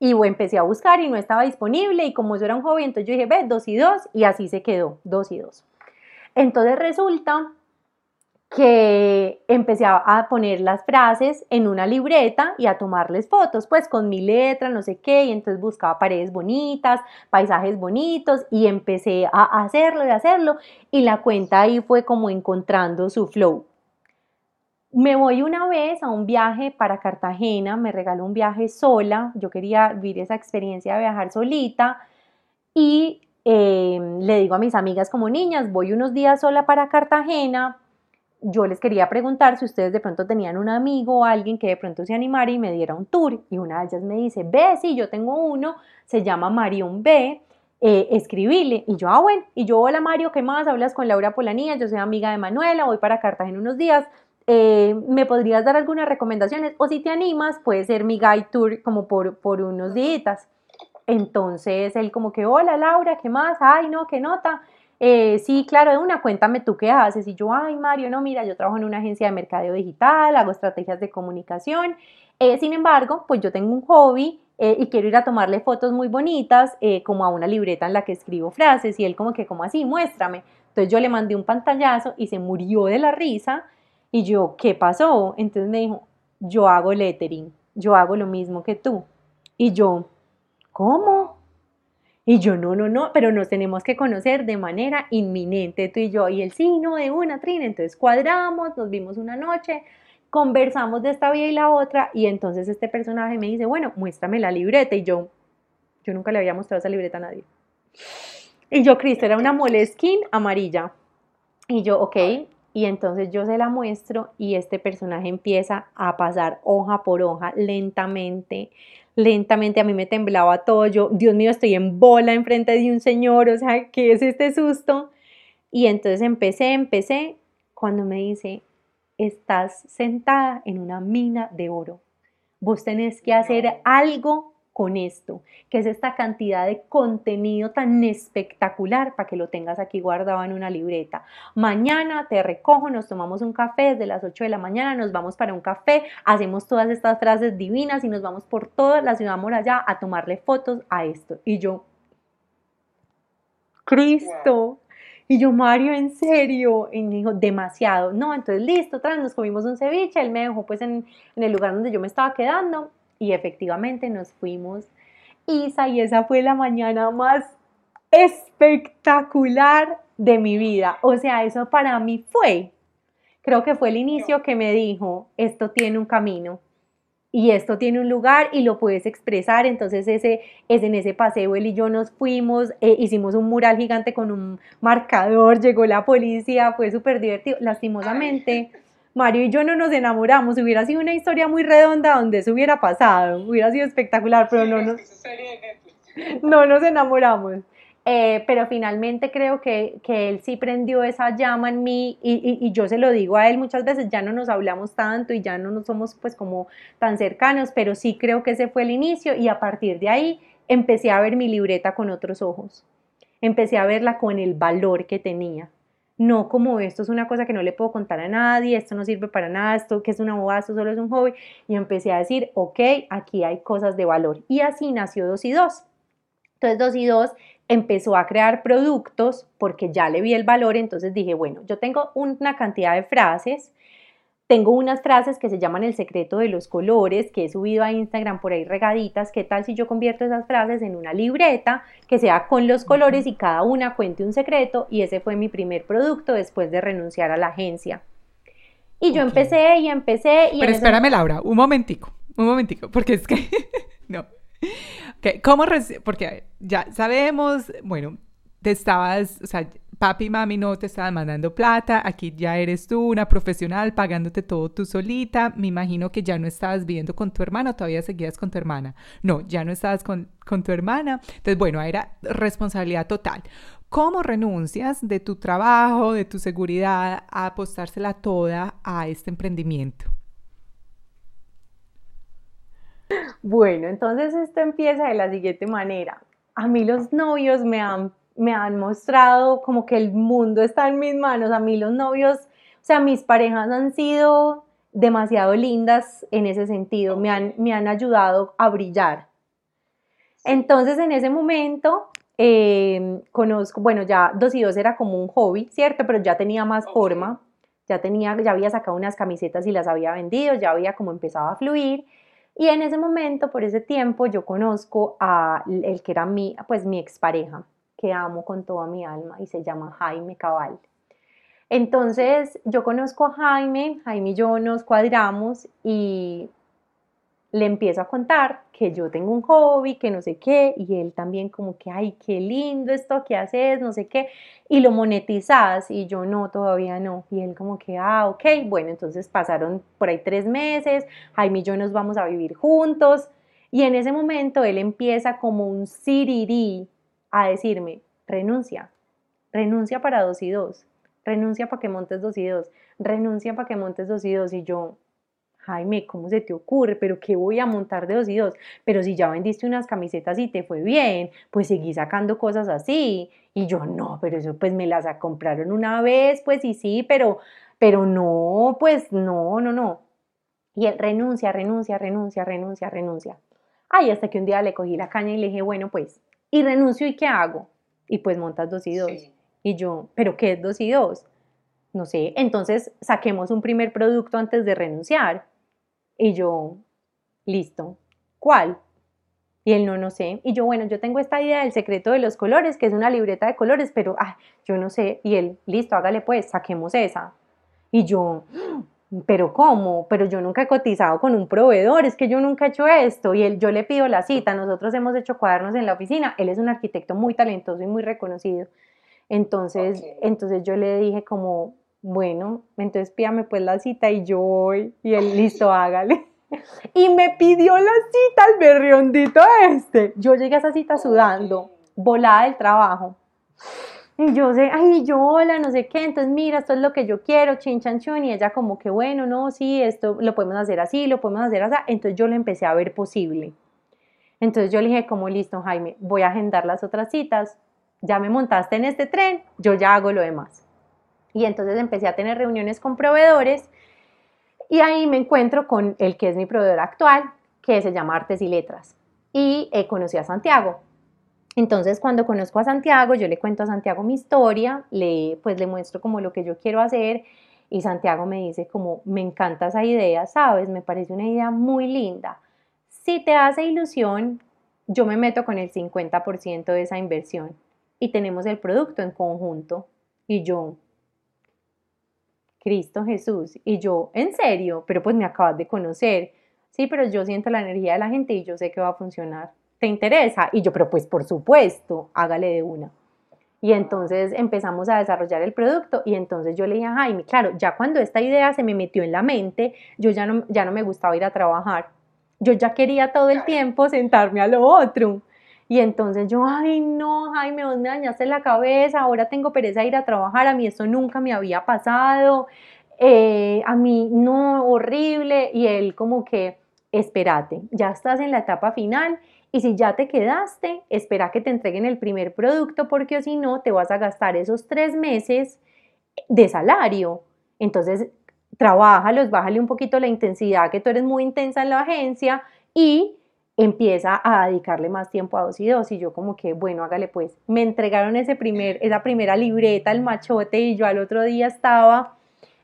B: y empecé a buscar y no estaba disponible y como yo era un joven, entonces yo dije, ve, 2 y 2 y así se quedó, 2 y 2. Entonces resulta que empecé a poner las frases en una libreta y a tomarles fotos, pues con mi letra, no sé qué, y entonces buscaba paredes bonitas, paisajes bonitos y empecé a hacerlo y hacerlo y la cuenta ahí fue como encontrando su flow. Me voy una vez a un viaje para Cartagena, me regaló un viaje sola, yo quería vivir esa experiencia de viajar solita y eh, le digo a mis amigas como niñas, voy unos días sola para Cartagena, yo les quería preguntar si ustedes de pronto tenían un amigo o alguien que de pronto se animara y me diera un tour. Y una de ellas me dice, ve, sí, yo tengo uno, se llama Marion B. Eh, escribile. Y yo, ah, bueno, y yo, hola Mario, ¿qué más? Hablas con Laura Polanía, yo soy amiga de Manuela, voy para Cartagena unos días. Eh, ¿Me podrías dar algunas recomendaciones? O si te animas, puede ser mi guide tour como por, por unos días. Entonces él como que, hola Laura, ¿qué más? Ay, no, qué nota. Eh, sí, claro, de una, cuéntame tú qué haces. Y yo, ay, Mario, no, mira, yo trabajo en una agencia de mercadeo digital, hago estrategias de comunicación. Eh, sin embargo, pues yo tengo un hobby eh, y quiero ir a tomarle fotos muy bonitas, como a una libreta en la que escribo frases. Y él como que, como así, muéstrame. Entonces yo le mandé un pantallazo y se murió de la risa. Y yo, ¿qué pasó? Entonces me dijo, yo hago lettering, yo hago lo mismo que tú. Y yo, ¿cómo? Y yo, no, no, no, pero nos tenemos que conocer de manera inminente, tú y yo. Y el sí, no, de una, trina. Entonces cuadramos, nos vimos una noche, conversamos de esta vía y la otra. Y entonces este personaje me dice, bueno, muéstrame la libreta. Y yo, yo nunca le había mostrado esa libreta a nadie. Y yo, Cristo, era una Moleskine amarilla. Y yo, ok. Y entonces yo se la muestro y este personaje empieza a pasar hoja por hoja lentamente lentamente, a mí me temblaba todo, yo, Dios mío, estoy en bola enfrente de un señor, o sea, ¿qué es este susto? Y entonces empecé, empecé, cuando me dice, estás sentada en una mina de oro, vos tenés que hacer algo con esto, que es esta cantidad de contenido tan espectacular para que lo tengas aquí guardado en una libreta. Mañana te recojo, nos tomamos un café desde las 8 de la mañana, nos vamos para un café, hacemos todas estas frases divinas y nos vamos por toda la ciudad allá a tomarle fotos a esto. Y yo, Cristo. Y yo, Mario, en serio. Y me dijo, demasiado. No, entonces listo, tras nos comimos un ceviche. Él me dejó pues en, en el lugar donde yo me estaba quedando y efectivamente nos fuimos, Isa, y esa fue la mañana más espectacular de mi vida. O sea, eso para mí fue, creo que fue el inicio que me dijo, esto tiene un camino y esto tiene un lugar y lo puedes expresar. Entonces ese es en ese paseo él y yo nos fuimos, eh, hicimos un mural gigante con un marcador, llegó la policía, fue súper divertido. Lastimosamente *laughs* Mario y yo no nos enamoramos, hubiera sido una historia muy redonda donde eso hubiera pasado, hubiera sido espectacular, pero no nos, *laughs* no nos enamoramos. Eh, pero finalmente creo que, que, él sí prendió esa llama en mí y, y, yo se lo digo a él muchas veces, ya no nos hablamos tanto y ya no nos somos pues como tan cercanos, pero sí creo que ese fue el inicio y a partir de ahí empecé a ver mi libreta con otros ojos, empecé a verla con el valor que tenía no como esto es una cosa que no le puedo contar a nadie, esto no sirve para nada, esto que es una bobada, esto solo es un hobby. Y empecé a decir, ok, aquí hay cosas de valor. Y así nació 2 y 2. Entonces 2 y 2 empezó a crear productos porque ya le vi el valor, entonces dije, bueno, yo tengo una cantidad de frases tengo unas frases que se llaman el secreto de los colores, que he subido a Instagram por ahí regaditas. ¿Qué tal si yo convierto esas frases en una libreta que sea con los colores y cada una cuente un secreto? Y ese fue mi primer producto después de renunciar a la agencia. Y yo empecé y empecé. Y
A: Pero espérame, Laura, un momentico, un momentico, porque es que. *laughs* no. ¿Cómo? Porque ya sabemos, bueno, te estabas, o sea, papi y mami no te estaban mandando plata, aquí ya eres tú una profesional pagándote todo tú solita, me imagino que ya no estabas viviendo con tu hermana, todavía seguías con tu hermana. No, ya no estabas con, con tu hermana, entonces bueno, era responsabilidad total. ¿Cómo renuncias de tu trabajo, de tu seguridad, a apostársela toda a este emprendimiento?
B: Bueno, entonces esto empieza de la siguiente manera. A mí los novios me han me han mostrado como que el mundo está en mis manos. A mí los novios, o sea, mis parejas han sido demasiado lindas en ese sentido, me han, me han ayudado a brillar. Entonces, en ese momento, em, conozco, bueno, ya dos y dos era como un hobby, ¿cierto? Pero ya tenía más forma, ya tenía, ya había sacado unas camisetas y las había vendido, ya había como empezado a fluir. Y en ese momento, por ese tiempo, yo conozco a el que era mi, pues mi expareja que amo con toda mi alma y se llama Jaime Cabal. Entonces yo conozco a Jaime, Jaime y yo nos cuadramos y le empiezo a contar que yo tengo un hobby, que no sé qué, y él también como que, ay, qué lindo esto que haces, no sé qué, y lo monetizas, y yo no, todavía no, y él como que, ah, ok, bueno, entonces pasaron por ahí tres meses, Jaime y yo nos vamos a vivir juntos, y en ese momento él empieza como un sirirí a decirme, renuncia, renuncia para dos y dos, renuncia para que montes dos y dos, renuncia para que montes dos y dos. Y yo, Jaime, ¿cómo se te ocurre? ¿Pero qué voy a montar de dos y dos? Pero si ya vendiste unas camisetas y te fue bien, pues seguí sacando cosas así. Y yo, no, pero eso pues me las compraron una vez, pues sí, sí, pero, pero no, pues no, no, no. Y él renuncia, renuncia, renuncia, renuncia, renuncia. Ay, hasta que un día le cogí la caña y le dije, bueno, pues, y renuncio y qué hago? Y pues montas dos y dos. Y yo, ¿pero qué es dos y dos? No sé, entonces saquemos un primer producto antes de renunciar. Y yo, listo, ¿cuál? Y él no, no sé. Y yo, bueno, yo tengo esta idea del secreto de los colores, que es una libreta de colores, pero ah, yo no sé. Y él, listo, hágale pues, saquemos esa. Y yo, pero ¿cómo? Pero yo nunca he cotizado con un proveedor, es que yo nunca he hecho esto. Y él, yo le pido la cita, nosotros hemos hecho cuadernos en la oficina, él es un arquitecto muy talentoso y muy reconocido. Entonces, entonces yo le dije como, bueno, entonces pídame pues la cita y yo voy. Y él, listo, hágale. *laughs* Y me pidió la cita al berriondito este. Yo llegué a esa cita sudando, volada del trabajo. Y yo sé, ay, yo hola, no sé qué, entonces mira, esto es lo que yo quiero, chin, chan, chun. Y ella como que, bueno, no, sí, esto lo podemos hacer así, lo podemos hacer así. Entonces yo le empecé a ver posible. Entonces yo le dije, como listo, Jaime, voy a agendar las otras citas. Ya me montaste en este tren, yo ya hago lo demás. Y entonces empecé a tener reuniones con proveedores y ahí me encuentro con el que es mi proveedor actual, que se llama Artes y Letras. Y eh, conocí a Santiago. Entonces, cuando conozco a Santiago, yo le cuento a Santiago mi historia, le, pues le muestro como lo que yo quiero hacer y Santiago me dice como, me encanta esa idea, ¿sabes? Me parece una idea muy linda. Si te hace ilusión, yo me meto con el 50% de esa inversión y tenemos el producto en conjunto. Y yo, Cristo Jesús. Y yo, en serio, pero pues me acabas de conocer. Sí, pero yo siento la energía de la gente y yo sé que va a funcionar. ¿Te interesa? Y yo, pero pues por supuesto, hágale de una. Y entonces empezamos a desarrollar el producto y entonces yo le dije a Jaime, claro, ya cuando esta idea se me metió en la mente, yo ya no, ya no me gustaba ir a trabajar. Yo ya quería todo el tiempo sentarme a lo otro. Y entonces yo, ay, no, Jaime, vos me dañaste la cabeza, ahora tengo pereza de ir a trabajar, a mí esto nunca me había pasado, eh, a mí no, horrible. Y él como que, espérate, ya estás en la etapa final y si ya te quedaste, espera que te entreguen el primer producto porque si no, te vas a gastar esos tres meses de salario. Entonces, trabajalos, bájale un poquito la intensidad, que tú eres muy intensa en la agencia y empieza a dedicarle más tiempo a dos y dos y yo como que bueno hágale pues me entregaron ese primer esa primera libreta el machote y yo al otro día estaba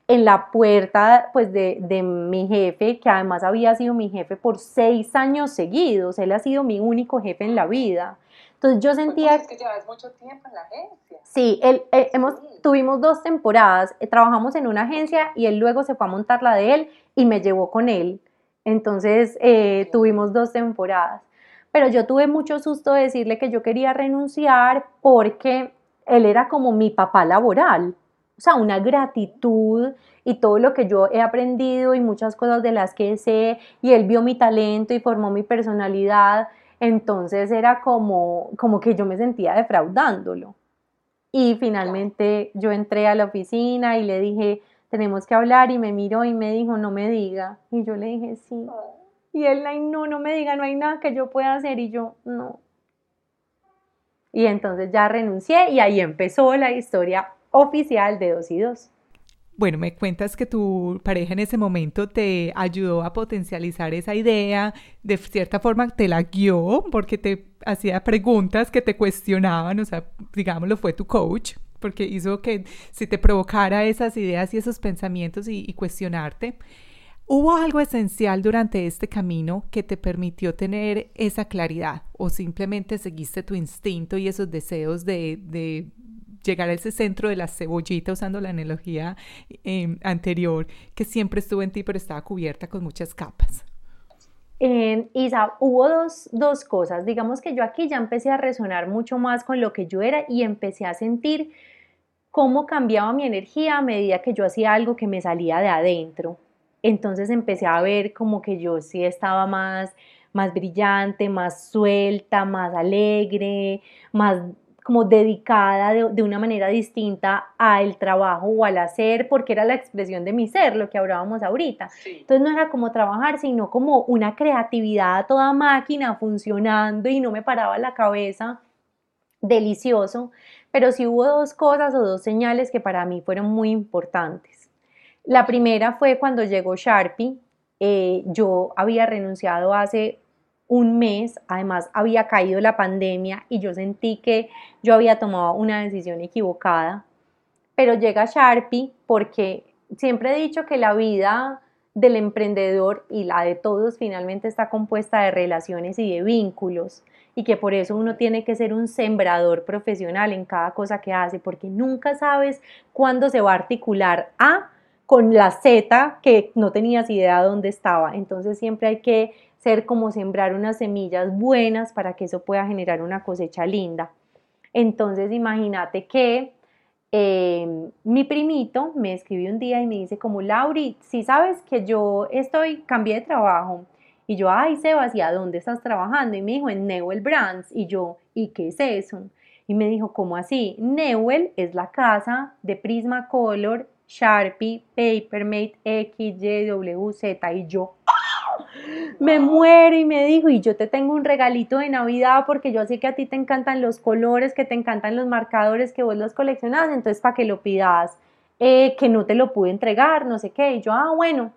B: en la puerta pues de, de, mi jefe que además había sido mi jefe por seis años seguidos. Él ha sido mi único jefe en la vida. Entonces yo sentía
C: es que llevas mucho tiempo en la agencia.
B: Sí él, eh, hemos tuvimos dos temporadas eh, trabajamos en una agencia y él luego se fue a montar la de él y me llevó con él. Entonces eh, tuvimos dos temporadas. Pero yo tuve mucho susto de decirle que yo quería renunciar porque él era como mi papá laboral. O sea, una gratitud y todo lo que yo he aprendido y muchas cosas de las que sé y él vio mi talento y formó mi personalidad. Entonces era como, como que yo me sentía defraudándolo. Y finalmente yo entré a la oficina y le dije, tenemos que hablar y me miró y me dijo, no me diga. Y yo le dije, sí. Y él, no, no me diga, no hay nada que yo pueda hacer. Y yo, no. Y entonces ya renuncié y ahí empezó la historia oficial de dos y dos.
A: Bueno, me cuentas que tu pareja en ese momento te ayudó a potencializar esa idea, de cierta forma te la guió porque te hacía preguntas que te cuestionaban, o sea, digámoslo, fue tu coach, porque hizo que si te provocara esas ideas y esos pensamientos y, cuestionarte. ¿Hubo algo esencial durante este camino que te permitió tener esa claridad o simplemente seguiste tu instinto y esos deseos de, llegar a ese centro de la cebollita usando la analogía em, anterior que siempre estuvo en ti pero estaba cubierta con muchas capas?
B: Eh, Isa, hubo dos, dos cosas. Digamos que yo aquí ya empecé a resonar mucho más con lo que yo era y empecé a sentir cómo cambiaba mi energía a medida que yo hacía algo que me salía de adentro. Entonces empecé a ver como que yo sí estaba más, más brillante, más suelta, más alegre, más como dedicada de, una manera distinta al trabajo o al hacer, porque era la expresión de mi ser, lo que hablábamos ahorita. Entonces no era como trabajar, sino como una creatividad a toda máquina funcionando y no me paraba la cabeza. Delicioso, pero sí hubo dos cosas o dos señales que para mí fueron muy importantes. La primera fue cuando llegó Sharpie. Eh, yo había renunciado hace un mes, además había caído la pandemia y yo sentí que yo había tomado una decisión equivocada, pero llega Sharpie porque siempre he dicho que la vida del emprendedor y la de todos finalmente está compuesta de relaciones y de vínculos y que por eso uno tiene que ser un sembrador profesional en cada cosa que hace porque nunca sabes cuándo se va a articular A con la Z que no tenías idea de dónde estaba. Entonces siempre hay que como sembrar unas semillas buenas para que eso pueda generar una cosecha linda. Entonces imagínate que em, mi primito me escribió un día y me dice como, Lauri, si sabes que yo estoy, cambié de trabajo. Y yo, ay, Sebas, ¿y a dónde estás trabajando? Y me dijo, en Newell Brands. Y yo, ¿y qué es eso? Y me dijo, ¿cómo así? Newell es la casa de Prismacolor, Sharpie, Papermate, X, Y, W, Z. Y yo, *laughs* me muero y me dijo, y yo te tengo un regalito de Navidad porque yo sé que a ti te encantan los colores, que te encantan los marcadores, que vos los coleccionas, entonces para que lo pidas, eh, que no te lo pude entregar, no sé qué. Y yo, ah, bueno.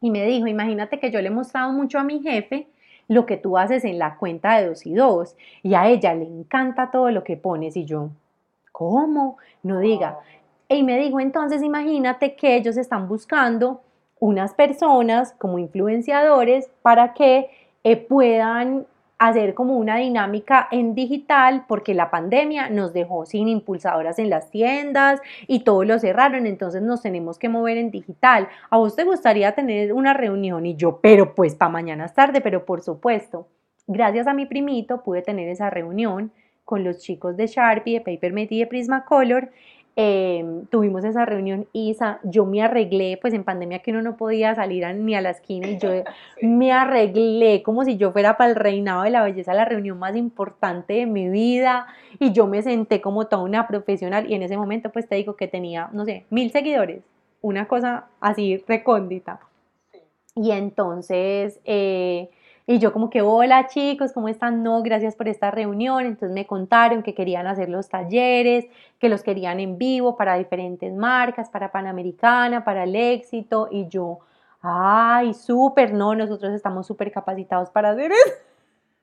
B: Y me dijo, imagínate que yo le he mostrado mucho a mi jefe lo que tú haces en la cuenta de dos y dos, y a ella le encanta todo lo que pones, y yo, ¿cómo? No diga. Y me dijo, entonces imagínate que ellos están buscando unas personas como influenciadores para que eh, puedan hacer como una dinámica en digital porque la pandemia nos dejó sin impulsadoras en las tiendas y todo lo cerraron, entonces nos tenemos que mover en digital. ¿A vos te gustaría tener una reunión? Y yo, pero pues para mañana es tarde, pero por supuesto, gracias a mi primito pude tener esa reunión con los chicos de Sharpie, de Papermate y de Prismacolor Em, tuvimos esa reunión Isa, yo me arreglé, pues en pandemia que uno no podía salir ni a la esquina y yo *laughs* me arreglé como si yo fuera para el reinado de la belleza, la reunión más importante de mi vida y yo me senté como toda una profesional y en ese momento pues te digo que tenía, no sé, mil seguidores, una cosa así recóndita. Y entonces... Eh, y yo como que, hola chicos, ¿cómo están? No, gracias por esta reunión. Entonces me contaron que querían hacer los talleres, que los querían en vivo para diferentes marcas, para Panamericana, para el éxito. Y yo, ay, súper, no, nosotros estamos súper capacitados para hacer eso.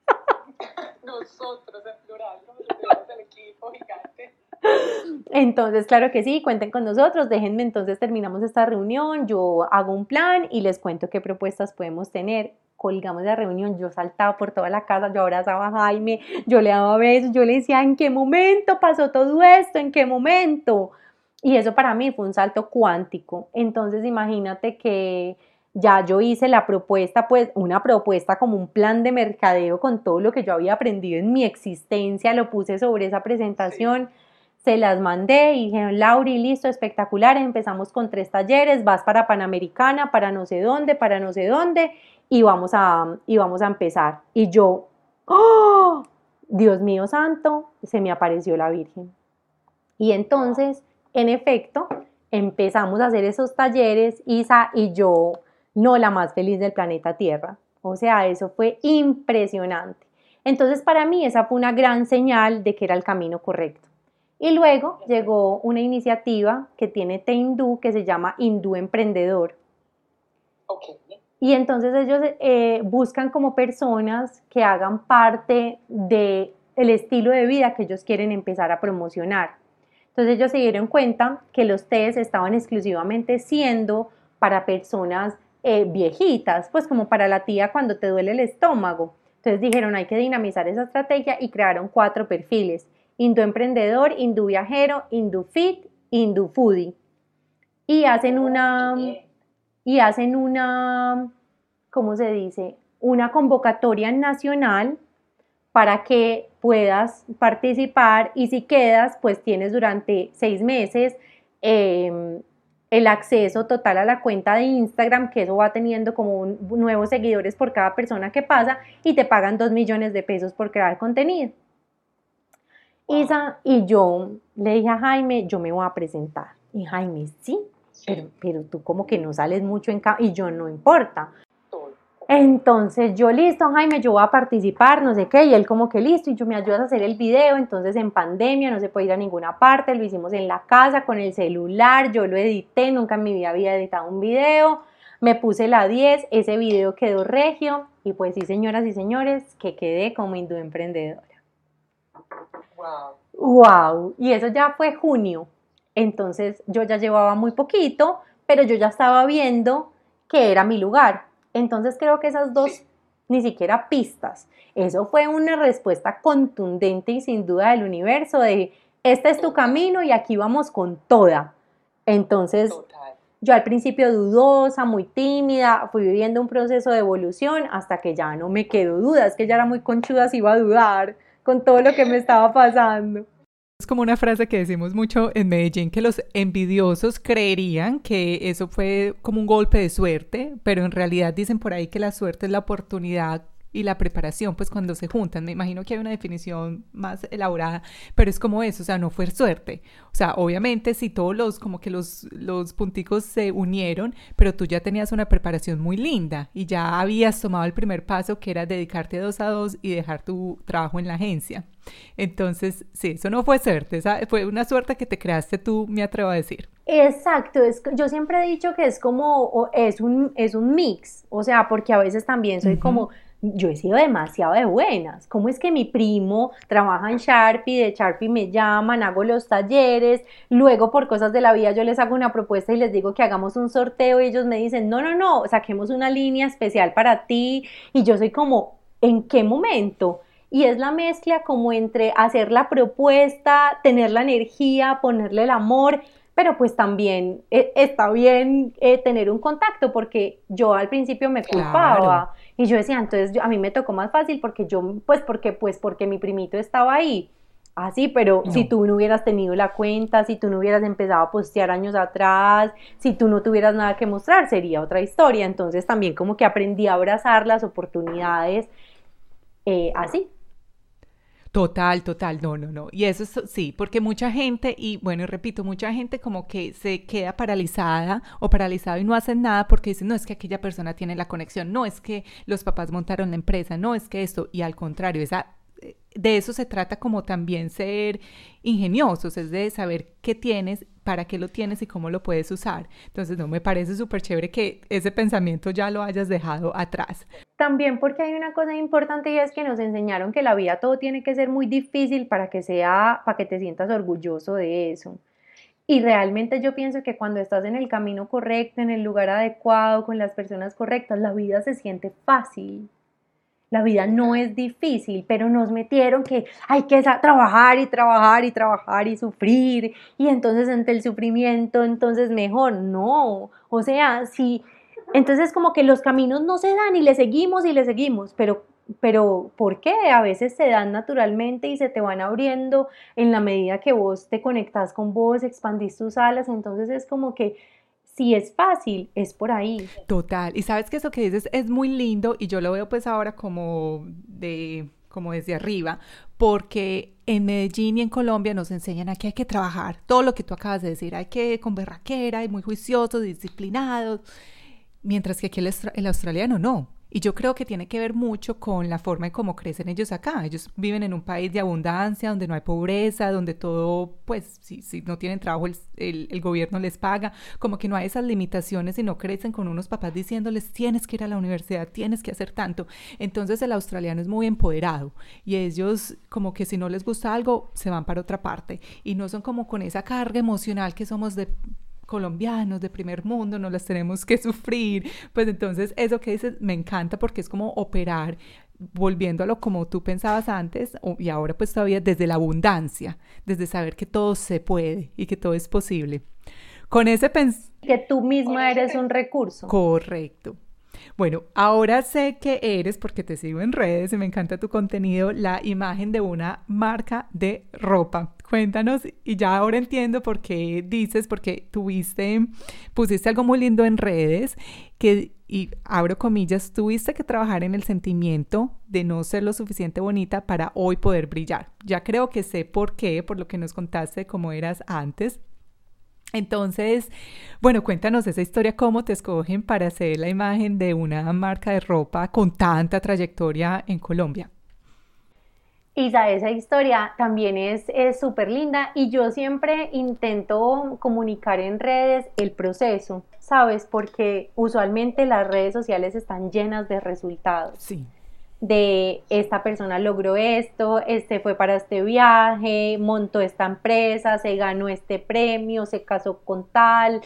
B: *laughs*
C: Nosotros, en plural, el equipo gigante.
B: Entonces, claro que sí, cuenten con nosotros, déjenme entonces terminamos esta reunión, yo hago un plan y les cuento qué propuestas podemos tener colgamos la reunión, yo saltaba por toda la casa, yo abrazaba a Jaime, yo le daba besos, yo le decía, ¿en qué momento pasó todo esto? ¿En qué momento? Y eso para mí fue un salto cuántico. Entonces imagínate que ya yo hice la propuesta, pues una propuesta como un plan de mercadeo con todo lo que yo había aprendido en mi existencia, lo puse sobre esa presentación. Se las mandé y dijeron, Lauri, listo, espectacular, empezamos con tres talleres, vas para Panamericana, para no sé dónde, para no sé dónde, y vamos a, y vamos a empezar. Y yo, ¡oh! Dios mío santo, se me apareció la Virgen. Y entonces, en efecto, empezamos a hacer esos talleres, Isa y yo, no la más feliz del planeta Tierra. O sea, eso fue impresionante. Entonces, para mí esa fue una gran señal de que era el camino correcto. Y luego llegó una iniciativa que tiene Teindú que se llama Hindú Emprendedor.
C: Okay.
B: Y entonces ellos eh, buscan como personas que hagan parte del el estilo de vida que ellos quieren empezar a promocionar. Entonces ellos se dieron cuenta que los test estaban exclusivamente siendo para personas eh, viejitas, pues como para la tía cuando te duele el estómago. Entonces dijeron hay que dinamizar esa estrategia y crearon cuatro perfiles. Hindú emprendedor, hindú viajero, hindú fit, hindú foodie. Y hacen una y hacen una, ¿cómo se dice? Una convocatoria nacional para que puedas participar y si quedas, pues tienes durante seis meses em, el acceso total a la cuenta de Instagram, que eso va teniendo como nuevos seguidores por cada persona que pasa y te pagan dos millones de pesos por crear contenido. Isa, y yo le dije a Jaime, yo me voy a presentar. Y Jaime, sí, pero, pero tú como que no sales mucho en cámara, y yo no importa. Entonces yo listo, Jaime, yo voy a participar, no sé qué, y él como que listo, y yo me ayudas a hacer el video, entonces en pandemia no se puede ir a ninguna parte, lo hicimos en la casa con el celular, yo lo edité, nunca en mi vida había editado un video, me puse la 10, ese video quedó regio, y pues sí, señoras y señores, que quedé como hindú emprendedora.
C: Wow.
B: Wow, y eso ya fue junio, entonces yo ya llevaba muy poquito, pero yo ya estaba viendo que era mi lugar. Entonces creo que esas dos ni siquiera pistas. Eso fue una respuesta contundente y sin duda del universo de este es tu camino y aquí vamos con toda. Entonces
C: Total.
B: yo al principio dudosa, muy tímida, fui viviendo un proceso de evolución hasta que ya no me quedó duda, es que ya era muy conchuda si iba a dudar con todo lo que me estaba pasando.
A: Es como una frase que decimos mucho en Medellín, que los envidiosos creerían que eso fue como un golpe de suerte, pero en realidad dicen por ahí que la suerte es la oportunidad y la preparación, pues cuando se juntan, me imagino que hay una definición más elaborada, pero es como eso, o sea, no fue suerte. O sea, obviamente si todos los, como que los, los punticos se unieron, pero tú ya tenías una preparación muy linda y ya habías tomado el primer paso que era dedicarte dos a dos y dejar tu trabajo en la agencia. Entonces, sí, eso no fue suerte, esa fue una suerte que te creaste tú, me atrevo a decir.
B: Exacto, es, yo siempre he dicho que es como, es un, es un mix, o sea, porque a veces también soy como, yo he sido demasiado de buenas. ¿Cómo es que mi primo trabaja en Sharpie, de Sharpie me llaman, hago los talleres, luego por cosas de la vida yo les hago una propuesta y les digo que hagamos un sorteo y ellos me dicen, no, no, no, saquemos una línea especial para ti y yo soy como, ¿en qué momento? Y es la mezcla como entre hacer la propuesta, tener la energía, ponerle el amor, pero pues también eh, está bien eh, tener un contacto porque yo al principio me
A: Claro.
B: culpaba y yo decía, entonces yo- a mí me tocó más fácil porque yo, pues porque, pues porque mi primito estaba ahí. Así, pero si tú no hubieras tenido la cuenta, si tú no hubieras empezado a postear años atrás, si tú no tuvieras nada que mostrar, sería otra historia. Entonces también como que aprendí a abrazar las oportunidades eh, así.
A: Total, total, no, no, no. Y eso es, sí, porque mucha gente, y bueno, repito, mucha gente como que se queda paralizada o paralizado y no hacen nada porque dicen, no, es que aquella persona tiene la conexión, no, es que los papás montaron la empresa, no, es que esto, y al contrario, esa, de eso se trata como también ser ingeniosos, es de saber qué tienes, para qué lo tienes y cómo lo puedes usar. Entonces, no, me parece súper chévere que ese pensamiento ya lo hayas dejado atrás.
B: También porque hay una cosa importante y es que nos enseñaron que la vida todo tiene que ser muy difícil para que sea, para que te sientas orgulloso de eso. Y realmente yo pienso que cuando estás en el camino correcto, en el lugar adecuado, con las personas correctas, la vida se siente fácil. La vida no es difícil, pero nos metieron que hay que trabajar y trabajar y trabajar y sufrir. Y entonces entre el sufrimiento, entonces mejor. No. O sea, si entonces como que los caminos no se dan y le seguimos y le seguimos, pero, pero ¿por qué? A veces se dan naturalmente y se te van abriendo en la medida que vos te conectas con vos, expandís tus alas, entonces es como que si es fácil, es por ahí.
A: Total. Y sabes que eso que dices es muy lindo y yo lo veo pues ahora como de como desde arriba, porque en Medellín y en Colombia nos enseñan a que hay que trabajar, todo lo que tú acabas de decir, hay que con berraquera y muy juiciosos, disciplinados, mientras que aquí el, el australiano no. Y yo creo que tiene que ver mucho con la forma en cómo crecen ellos acá. Ellos viven en un país de abundancia, donde no hay pobreza, donde todo, pues, si, si no tienen trabajo, el, el- gobierno les paga. Como que no hay esas limitaciones y no crecen con unos papás diciéndoles, tienes que ir a la universidad, tienes que hacer tanto. Entonces el australiano es muy empoderado y ellos como que si no les gusta algo, se van para otra parte. Y no son como con esa carga emocional que somos de colombianos de primer mundo, no las tenemos que sufrir. Pues entonces eso que dices me encanta porque es como operar volviendo a lo como tú pensabas antes y ahora pues todavía desde la abundancia, desde saber que todo se puede y que todo es posible. Con ese pens
B: Que tú misma eres un recurso.
A: correcto. Bueno, ahora sé que eres, porque te sigo en redes y me encanta tu contenido, la imagen de una marca de ropa. Cuéntanos, y ya ahora entiendo por qué dices, porque tuviste, pusiste algo muy lindo en redes, que, y abro comillas, tuviste que trabajar en el sentimiento de no ser lo suficiente bonita para hoy poder brillar. Ya creo que sé por qué, por lo que nos contaste cómo eras antes, entonces, bueno, cuéntanos esa historia, cómo te escogen para hacer la imagen de una marca de ropa con tanta trayectoria en Colombia.
B: Isa, esa historia también es súper linda y yo siempre intento comunicar en redes el proceso, ¿sabes? Porque usualmente las redes sociales están llenas de resultados.
A: Sí
B: de esta persona logró esto, este fue para este viaje, montó esta empresa, se ganó este premio, se casó con tal.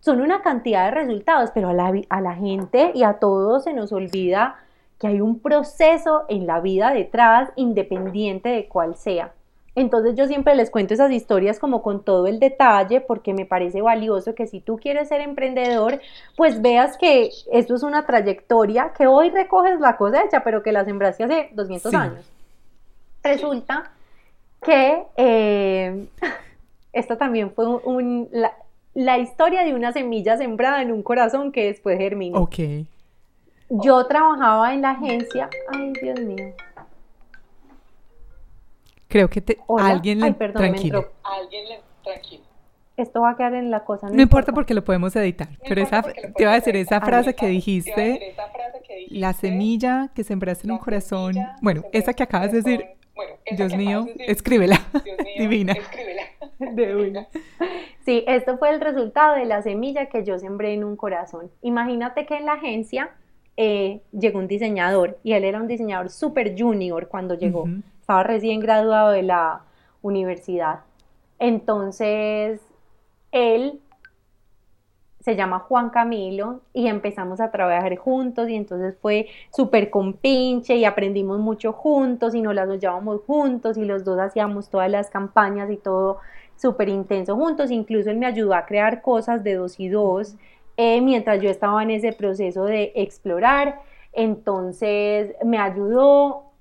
B: Son una cantidad de resultados, pero a la, a la gente y a todos se nos olvida que hay un proceso en la vida detrás, independiente de cuál sea. Entonces yo siempre les cuento esas historias como con todo el detalle porque me parece valioso que si tú quieres ser emprendedor, pues veas que esto es una trayectoria que hoy recoges la cosecha, pero que la sembraste hace 200 años. Resulta que eh, *laughs* esto también fue un, la, la, historia de una semilla sembrada en un corazón que después germinó.
A: Ok.
B: Yo trabajaba en la agencia, ay Dios mío,
A: Creo que te, alguien le... tranquilo.
C: Alguien le... Tranquilo.
B: Esto va a quedar en la cosa.
A: No, importa. porque lo podemos editar. pero esa, te iba a decir esa frase que dijiste, la semilla que sembraste en un corazón. Bueno, esa que acabas de decir, Dios mío, *laughs* escríbela. Divina. *laughs*
B: De Sí, esto fue el resultado de la semilla que yo sembré en un corazón. Imagínate que en la agencia eh, llegó un diseñador y él era un diseñador súper junior cuando llegó estaba recién graduado de la universidad. Entonces, él se llama Juan Camilo y empezamos a trabajar juntos y entonces fue súper compinche y aprendimos mucho juntos y nos las llevábamos juntos y los dos hacíamos todas las campañas y todo súper intenso juntos, incluso él me ayudó a crear cosas de dos y dos eh, mientras yo estaba en ese proceso de explorar, entonces me ayudó,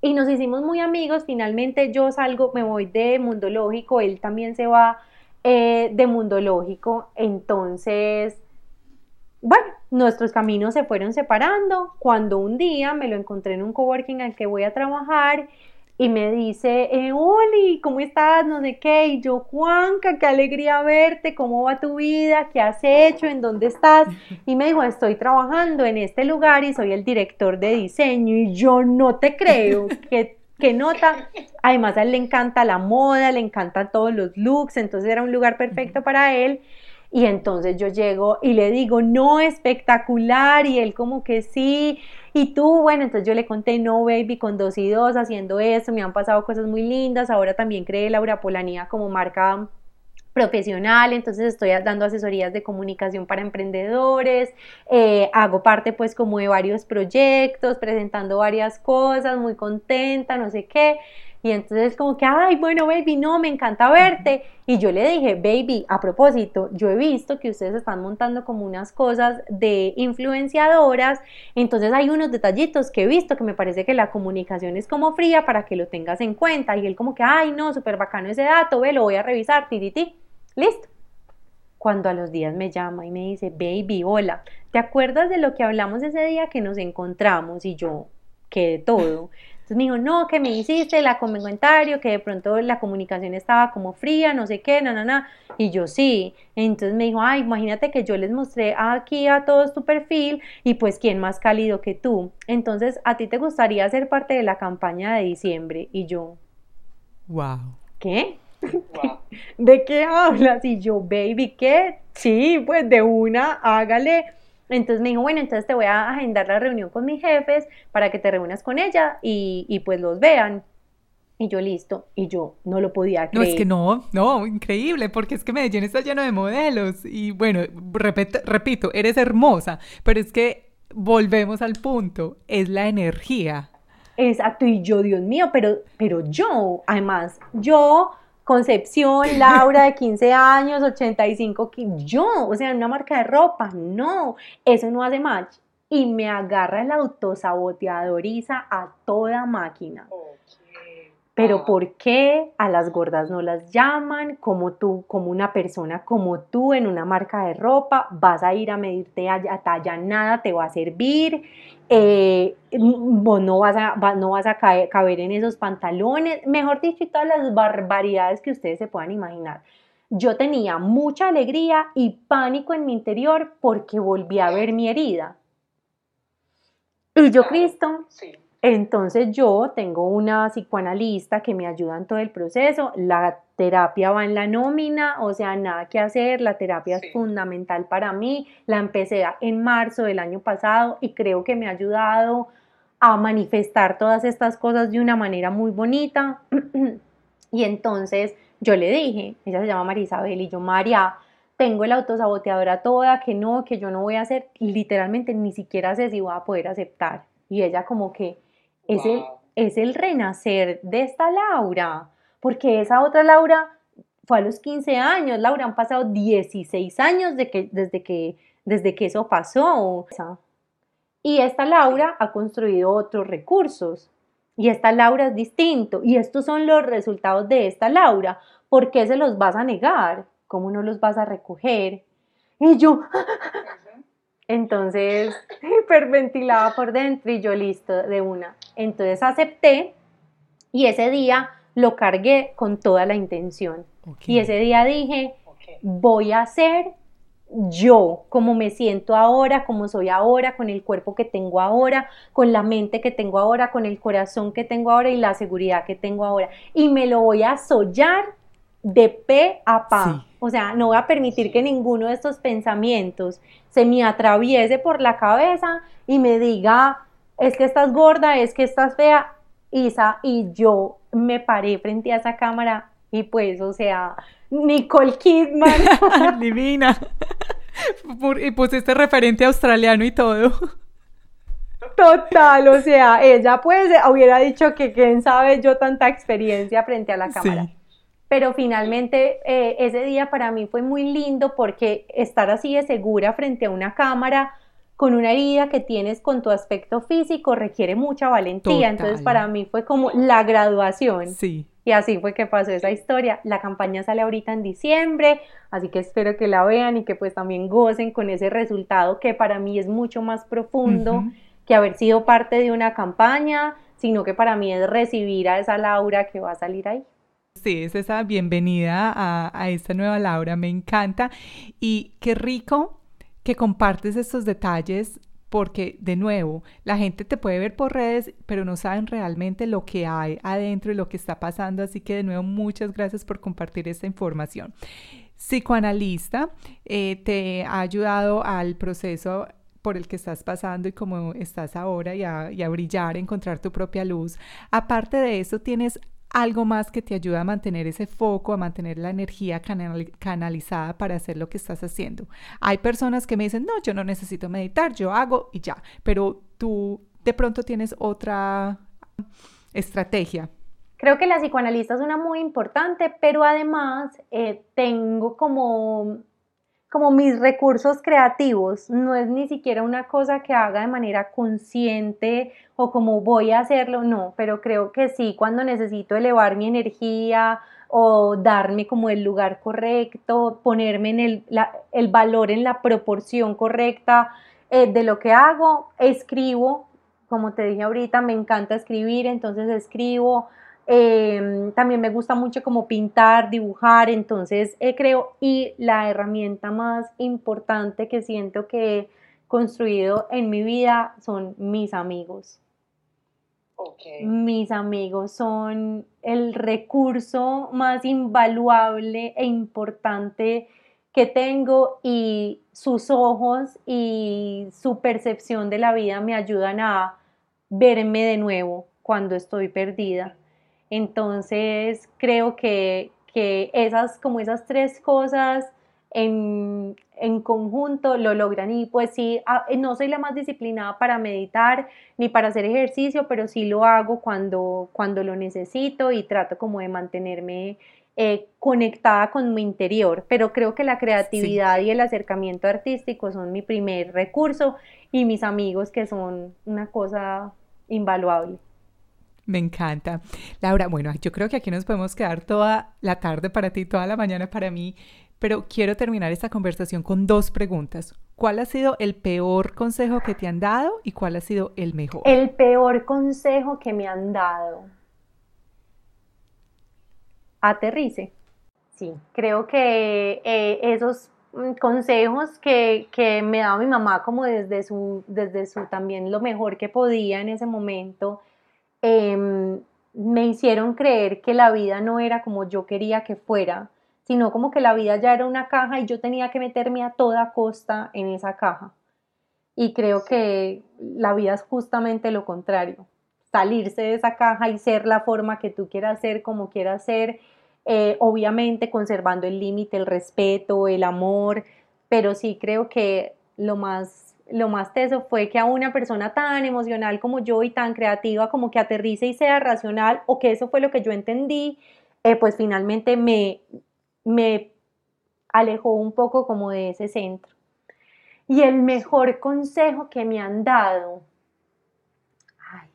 B: y nos hicimos muy amigos. Finalmente yo salgo, me voy de Mundo Lógico, él también se va eh, de Mundo Lógico. Entonces, bueno, nuestros caminos se fueron separando. Cuando un día me lo encontré en un coworking al que voy a trabajar y me dice, eh, Oli, ¿cómo estás? No sé qué. Y yo, Juanca, qué alegría verte, ¿cómo va tu vida? ¿Qué has hecho? ¿En dónde estás? Y me dijo, estoy trabajando en este lugar y soy el director de diseño. Y yo no te creo, ¿qué, qué nota? Además, a él le encanta la moda, le encantan todos los looks, entonces era un lugar perfecto para él. Y entonces yo llego y le digo, no, espectacular. Y él como que sí. Y tú, bueno, entonces yo le conté, no, baby, con dos y dos, haciendo eso, me han pasado cosas muy lindas. Ahora también creé Laura Polanía como marca profesional, entonces estoy dando asesorías de comunicación para emprendedores, eh, hago parte pues como de varios proyectos, presentando varias cosas, muy contenta, no sé qué. Y entonces como que, ay, bueno, baby, no, me encanta verte. Y yo le dije, baby, a propósito, yo he visto que ustedes están montando como unas cosas de influenciadoras, entonces hay unos detallitos que he visto que me parece que la comunicación es como fría para que lo tengas en cuenta. Y él como que, ay, no, súper bacano ese dato, ve, lo voy a revisar, ti. Listo. Cuando a los días me llama y me dice, baby, hola, ¿te acuerdas de lo que hablamos ese día que nos encontramos? Y yo, que de todo. Entonces me dijo, no, que me hiciste la comentario, que de pronto la comunicación estaba como fría, no sé qué, no, no, no. Y yo sí. Entonces me dijo, ay, imagínate que yo les mostré aquí a todos tu perfil y pues quién más cálido que tú. Entonces, ¿a ti te gustaría ser parte de la campaña de diciembre? Y yo,
A: wow.
B: ¿Qué? *laughs* ¿De qué hablas? Y yo, baby, ¿qué? Sí, pues de una, hágale entonces me dijo, bueno, entonces te voy a agendar la reunión con mis jefes para que te reúnas con ella y, pues los vean. Y yo listo, y yo no lo podía creer.
A: No, es que no, no, increíble, porque es que Medellín está lleno de modelos. Y bueno, repito, repito, eres hermosa, pero es que volvemos al punto, es la energía.
B: Exacto, y yo, Dios mío, pero, pero yo, además, yo Concepción, *laughs* Laura de 15 años, 85 yo, o sea, una marca de ropa, no, eso no hace match. y me agarra el autosaboteadoriza a toda máquina. Pero. ¿por qué a las gordas no las llaman? Como tú, como una persona como tú en una marca de ropa, vas a ir a medirte a, a talla, nada te va a servir, eh, vos no vas a, va- no vas a caer- caber en esos pantalones, mejor dicho, y todas las barbaridades que ustedes se puedan imaginar. Yo tenía mucha alegría y pánico en mi interior porque volví a ver mi herida. Y yo. Cristo,
C: Sí.
B: Entonces yo tengo una psicoanalista que me ayuda en todo el proceso, la terapia va en la nómina, o sea, nada que hacer, la terapia
C: Sí.
B: es fundamental para mí, la empecé a- en marzo del año pasado y creo que me ha ayudado a manifestar todas estas cosas de una manera muy bonita. *clears throat* Y entonces yo le dije, ella se llama Marisabel y yo, María, tengo el autosaboteadora toda, que no, que yo no voy a hacer, literalmente ni siquiera sé si voy a poder aceptar. Y ella como que es el, es el renacer de esta Laura, porque esa otra Laura fue a los 15 años, Laura, han pasado 16 años de que, desde, que, desde que eso pasó. Y esta Laura ha construido otros recursos. Y esta Laura es distinto. Y estos son los resultados de esta Laura. ¿Por qué se los vas a negar? ¿Cómo no los vas a recoger? Y yo. Entonces, *laughs* hiperventilaba por dentro y yo listo de una. Entonces acepté y ese día lo cargué con toda la intención. Y ese día dije, voy a ser yo, como me siento ahora, como soy ahora, con el cuerpo que tengo ahora, con la mente que tengo ahora, con el corazón que tengo ahora y la seguridad que tengo ahora. Y me lo voy a sollar de pe a pa.
A: Sí.
B: O sea, no voy a permitir que ninguno de estos pensamientos se me atraviese por la cabeza y me diga, es que estás gorda, es que estás fea, Isa, y yo me paré frente a esa cámara y pues, o sea, Nicole Kidman. *laughs*
A: Divina. Por- y pusiste referente australiano y todo.
B: Total, o sea, ella pues hubiera dicho que quién sabe yo tanta experiencia frente a la cámara.
A: Sí.
B: Pero finalmente eh, ese día para mí fue muy lindo porque estar así de segura frente a una cámara con una herida que tienes con tu aspecto físico requiere mucha valentía.
A: Total.
B: Entonces para mí fue como la graduación.
A: Sí.
B: Y así fue que pasó esa historia. La campaña sale ahorita en diciembre, así que espero que la vean y que pues también gocen con ese resultado que para mí es mucho más profundo que haber sido parte de una campaña, sino que para mí es recibir a esa Laura que va a salir ahí.
A: Sí, es esa bienvenida a, esta nueva Laura, me encanta. Y qué rico que compartes estos detalles porque, de nuevo, la gente te puede ver por redes, pero no saben realmente lo que hay adentro y lo que está pasando. Así que, de nuevo, muchas gracias por compartir esta información. Psicoanalista, eh, te ha ayudado al proceso por el que estás pasando y como estás ahora y a brillar, encontrar tu propia luz. Aparte de eso, tienes algo más que te ayuda a mantener ese foco, a mantener la energía canali- canalizada para hacer lo que estás haciendo. Hay personas que me dicen, no, yo no necesito meditar, yo hago y ya, pero tú de pronto tienes otra estrategia.
B: Creo que la psicoanalista es una muy importante, pero además eh, tengo como, como mis recursos creativos. No es ni siquiera una cosa que haga de manera consciente o como voy a hacerlo, no, pero creo que sí, cuando necesito elevar mi energía o darme como el lugar correcto, ponerme en el, el valor en la proporción correcta eh, de lo que hago, escribo, como te dije ahorita, me encanta escribir, entonces escribo. Eh, también me gusta mucho como pintar, dibujar, entonces eh, creo, y la herramienta más importante que siento que he construido en mi vida son mis amigos. Mis amigos son el recurso más invaluable e importante que tengo y sus ojos y su percepción de la vida me ayudan a verme de nuevo cuando estoy perdida. Entonces creo que, que esas, como esas tres cosas en, en conjunto lo logran. Y pues sí, a- no soy la más disciplinada para meditar ni para hacer ejercicio, pero sí lo hago cuando, cuando lo necesito y trato como de mantenerme eh, conectada con mi interior, pero creo que la creatividad y el acercamiento artístico son mi primer recurso y mis amigos que son una cosa invaluable.
A: Me encanta. Laura, bueno, yo creo que aquí nos podemos quedar toda la tarde para ti, toda la mañana para mí, pero quiero terminar esta conversación con dos preguntas. ¿Cuál ha sido el peor consejo que te han dado y cuál ha sido el mejor?
B: El peor consejo que me han dado. Aterrice. Sí, creo que eh, esos mm, consejos que, que, me daba mi mamá como desde su, desde su también lo mejor que podía en ese momento, em, me hicieron creer que la vida no era como yo quería que fuera, sino como que la vida ya era una caja y yo tenía que meterme a toda costa en esa caja. Y creo que la vida es justamente lo contrario, salirse de esa caja y ser la forma que tú quieras ser, como quieras ser, eh, obviamente conservando el límite, el respeto, el amor, pero sí creo que lo más, lo más teso fue que a una persona tan emocional como yo y tan creativa como que aterrice y sea racional o que eso fue lo que yo entendí, eh, pues finalmente me, me alejó un poco como de ese centro. Y el mejor consejo que me han dado, ay,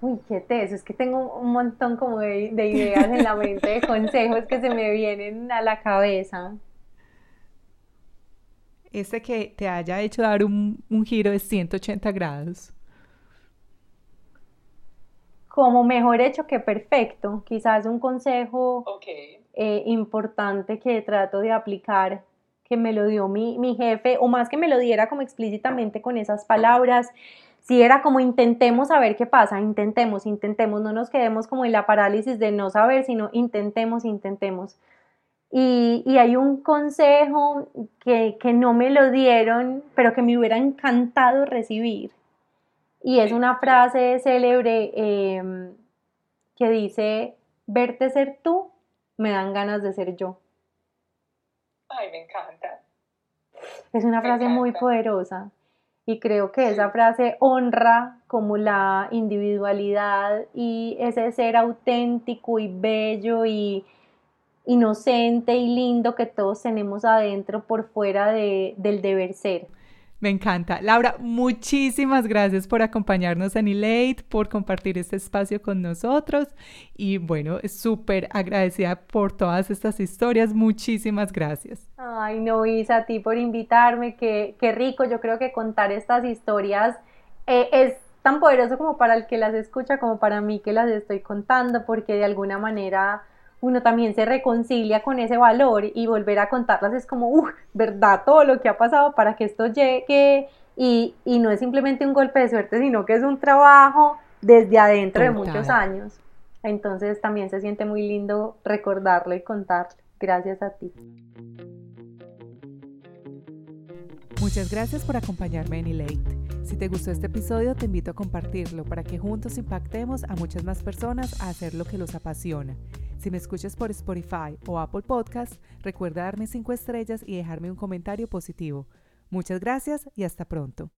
B: uy, qué teso, es que tengo un montón como de, ideas en la mente, de consejos que se me vienen a la cabeza.
A: Este que te haya hecho dar un, un giro de 180 grados
B: como mejor hecho que perfecto. Quizás un consejo eh, importante que trato de aplicar, que me lo dio mi, mi, jefe, o más que me lo diera como explícitamente con esas palabras, si era como intentemos saber qué pasa, intentemos, intentemos, no nos quedemos como en la parálisis de no saber, sino intentemos, intentemos. Y, y hay un consejo que, que no me lo dieron, pero que me hubiera encantado recibir y es una frase célebre em, que dice, verte ser tú, me dan ganas de ser yo.
C: Ay, me encanta.
B: Es una frase muy poderosa y creo que esa frase honra como la individualidad y ese ser auténtico y bello y inocente y lindo que todos tenemos adentro por fuera de, del deber ser.
A: Me encanta. Laura, muchísimas gracias por acompañarnos en Elate, por compartir este espacio con nosotros y bueno, súper agradecida por todas estas historias. Muchísimas gracias.
B: Ay, no, Isa, a ti por invitarme. Qué, qué rico. Yo creo que contar estas historias eh, es tan poderoso como para el que las escucha como para mí que las estoy contando porque de alguna manera uno también se reconcilia con ese valor y volver a contarlas es como, uff, ¿verdad? Todo lo que ha pasado para que esto llegue y, no es simplemente un golpe de suerte, sino que es un trabajo desde adentro de muchos años. Entonces también se siente muy lindo recordarlo y contarlo. Gracias a ti.
A: Muchas gracias por acompañarme en Elate. Si te gustó este episodio, te invito a compartirlo para que juntos impactemos a muchas más personas a hacer lo que los apasiona. Si me escuchas por Spotify o Apple Podcast, recuerda darme 5 estrellas y dejarme un comentario positivo. Muchas gracias y hasta pronto.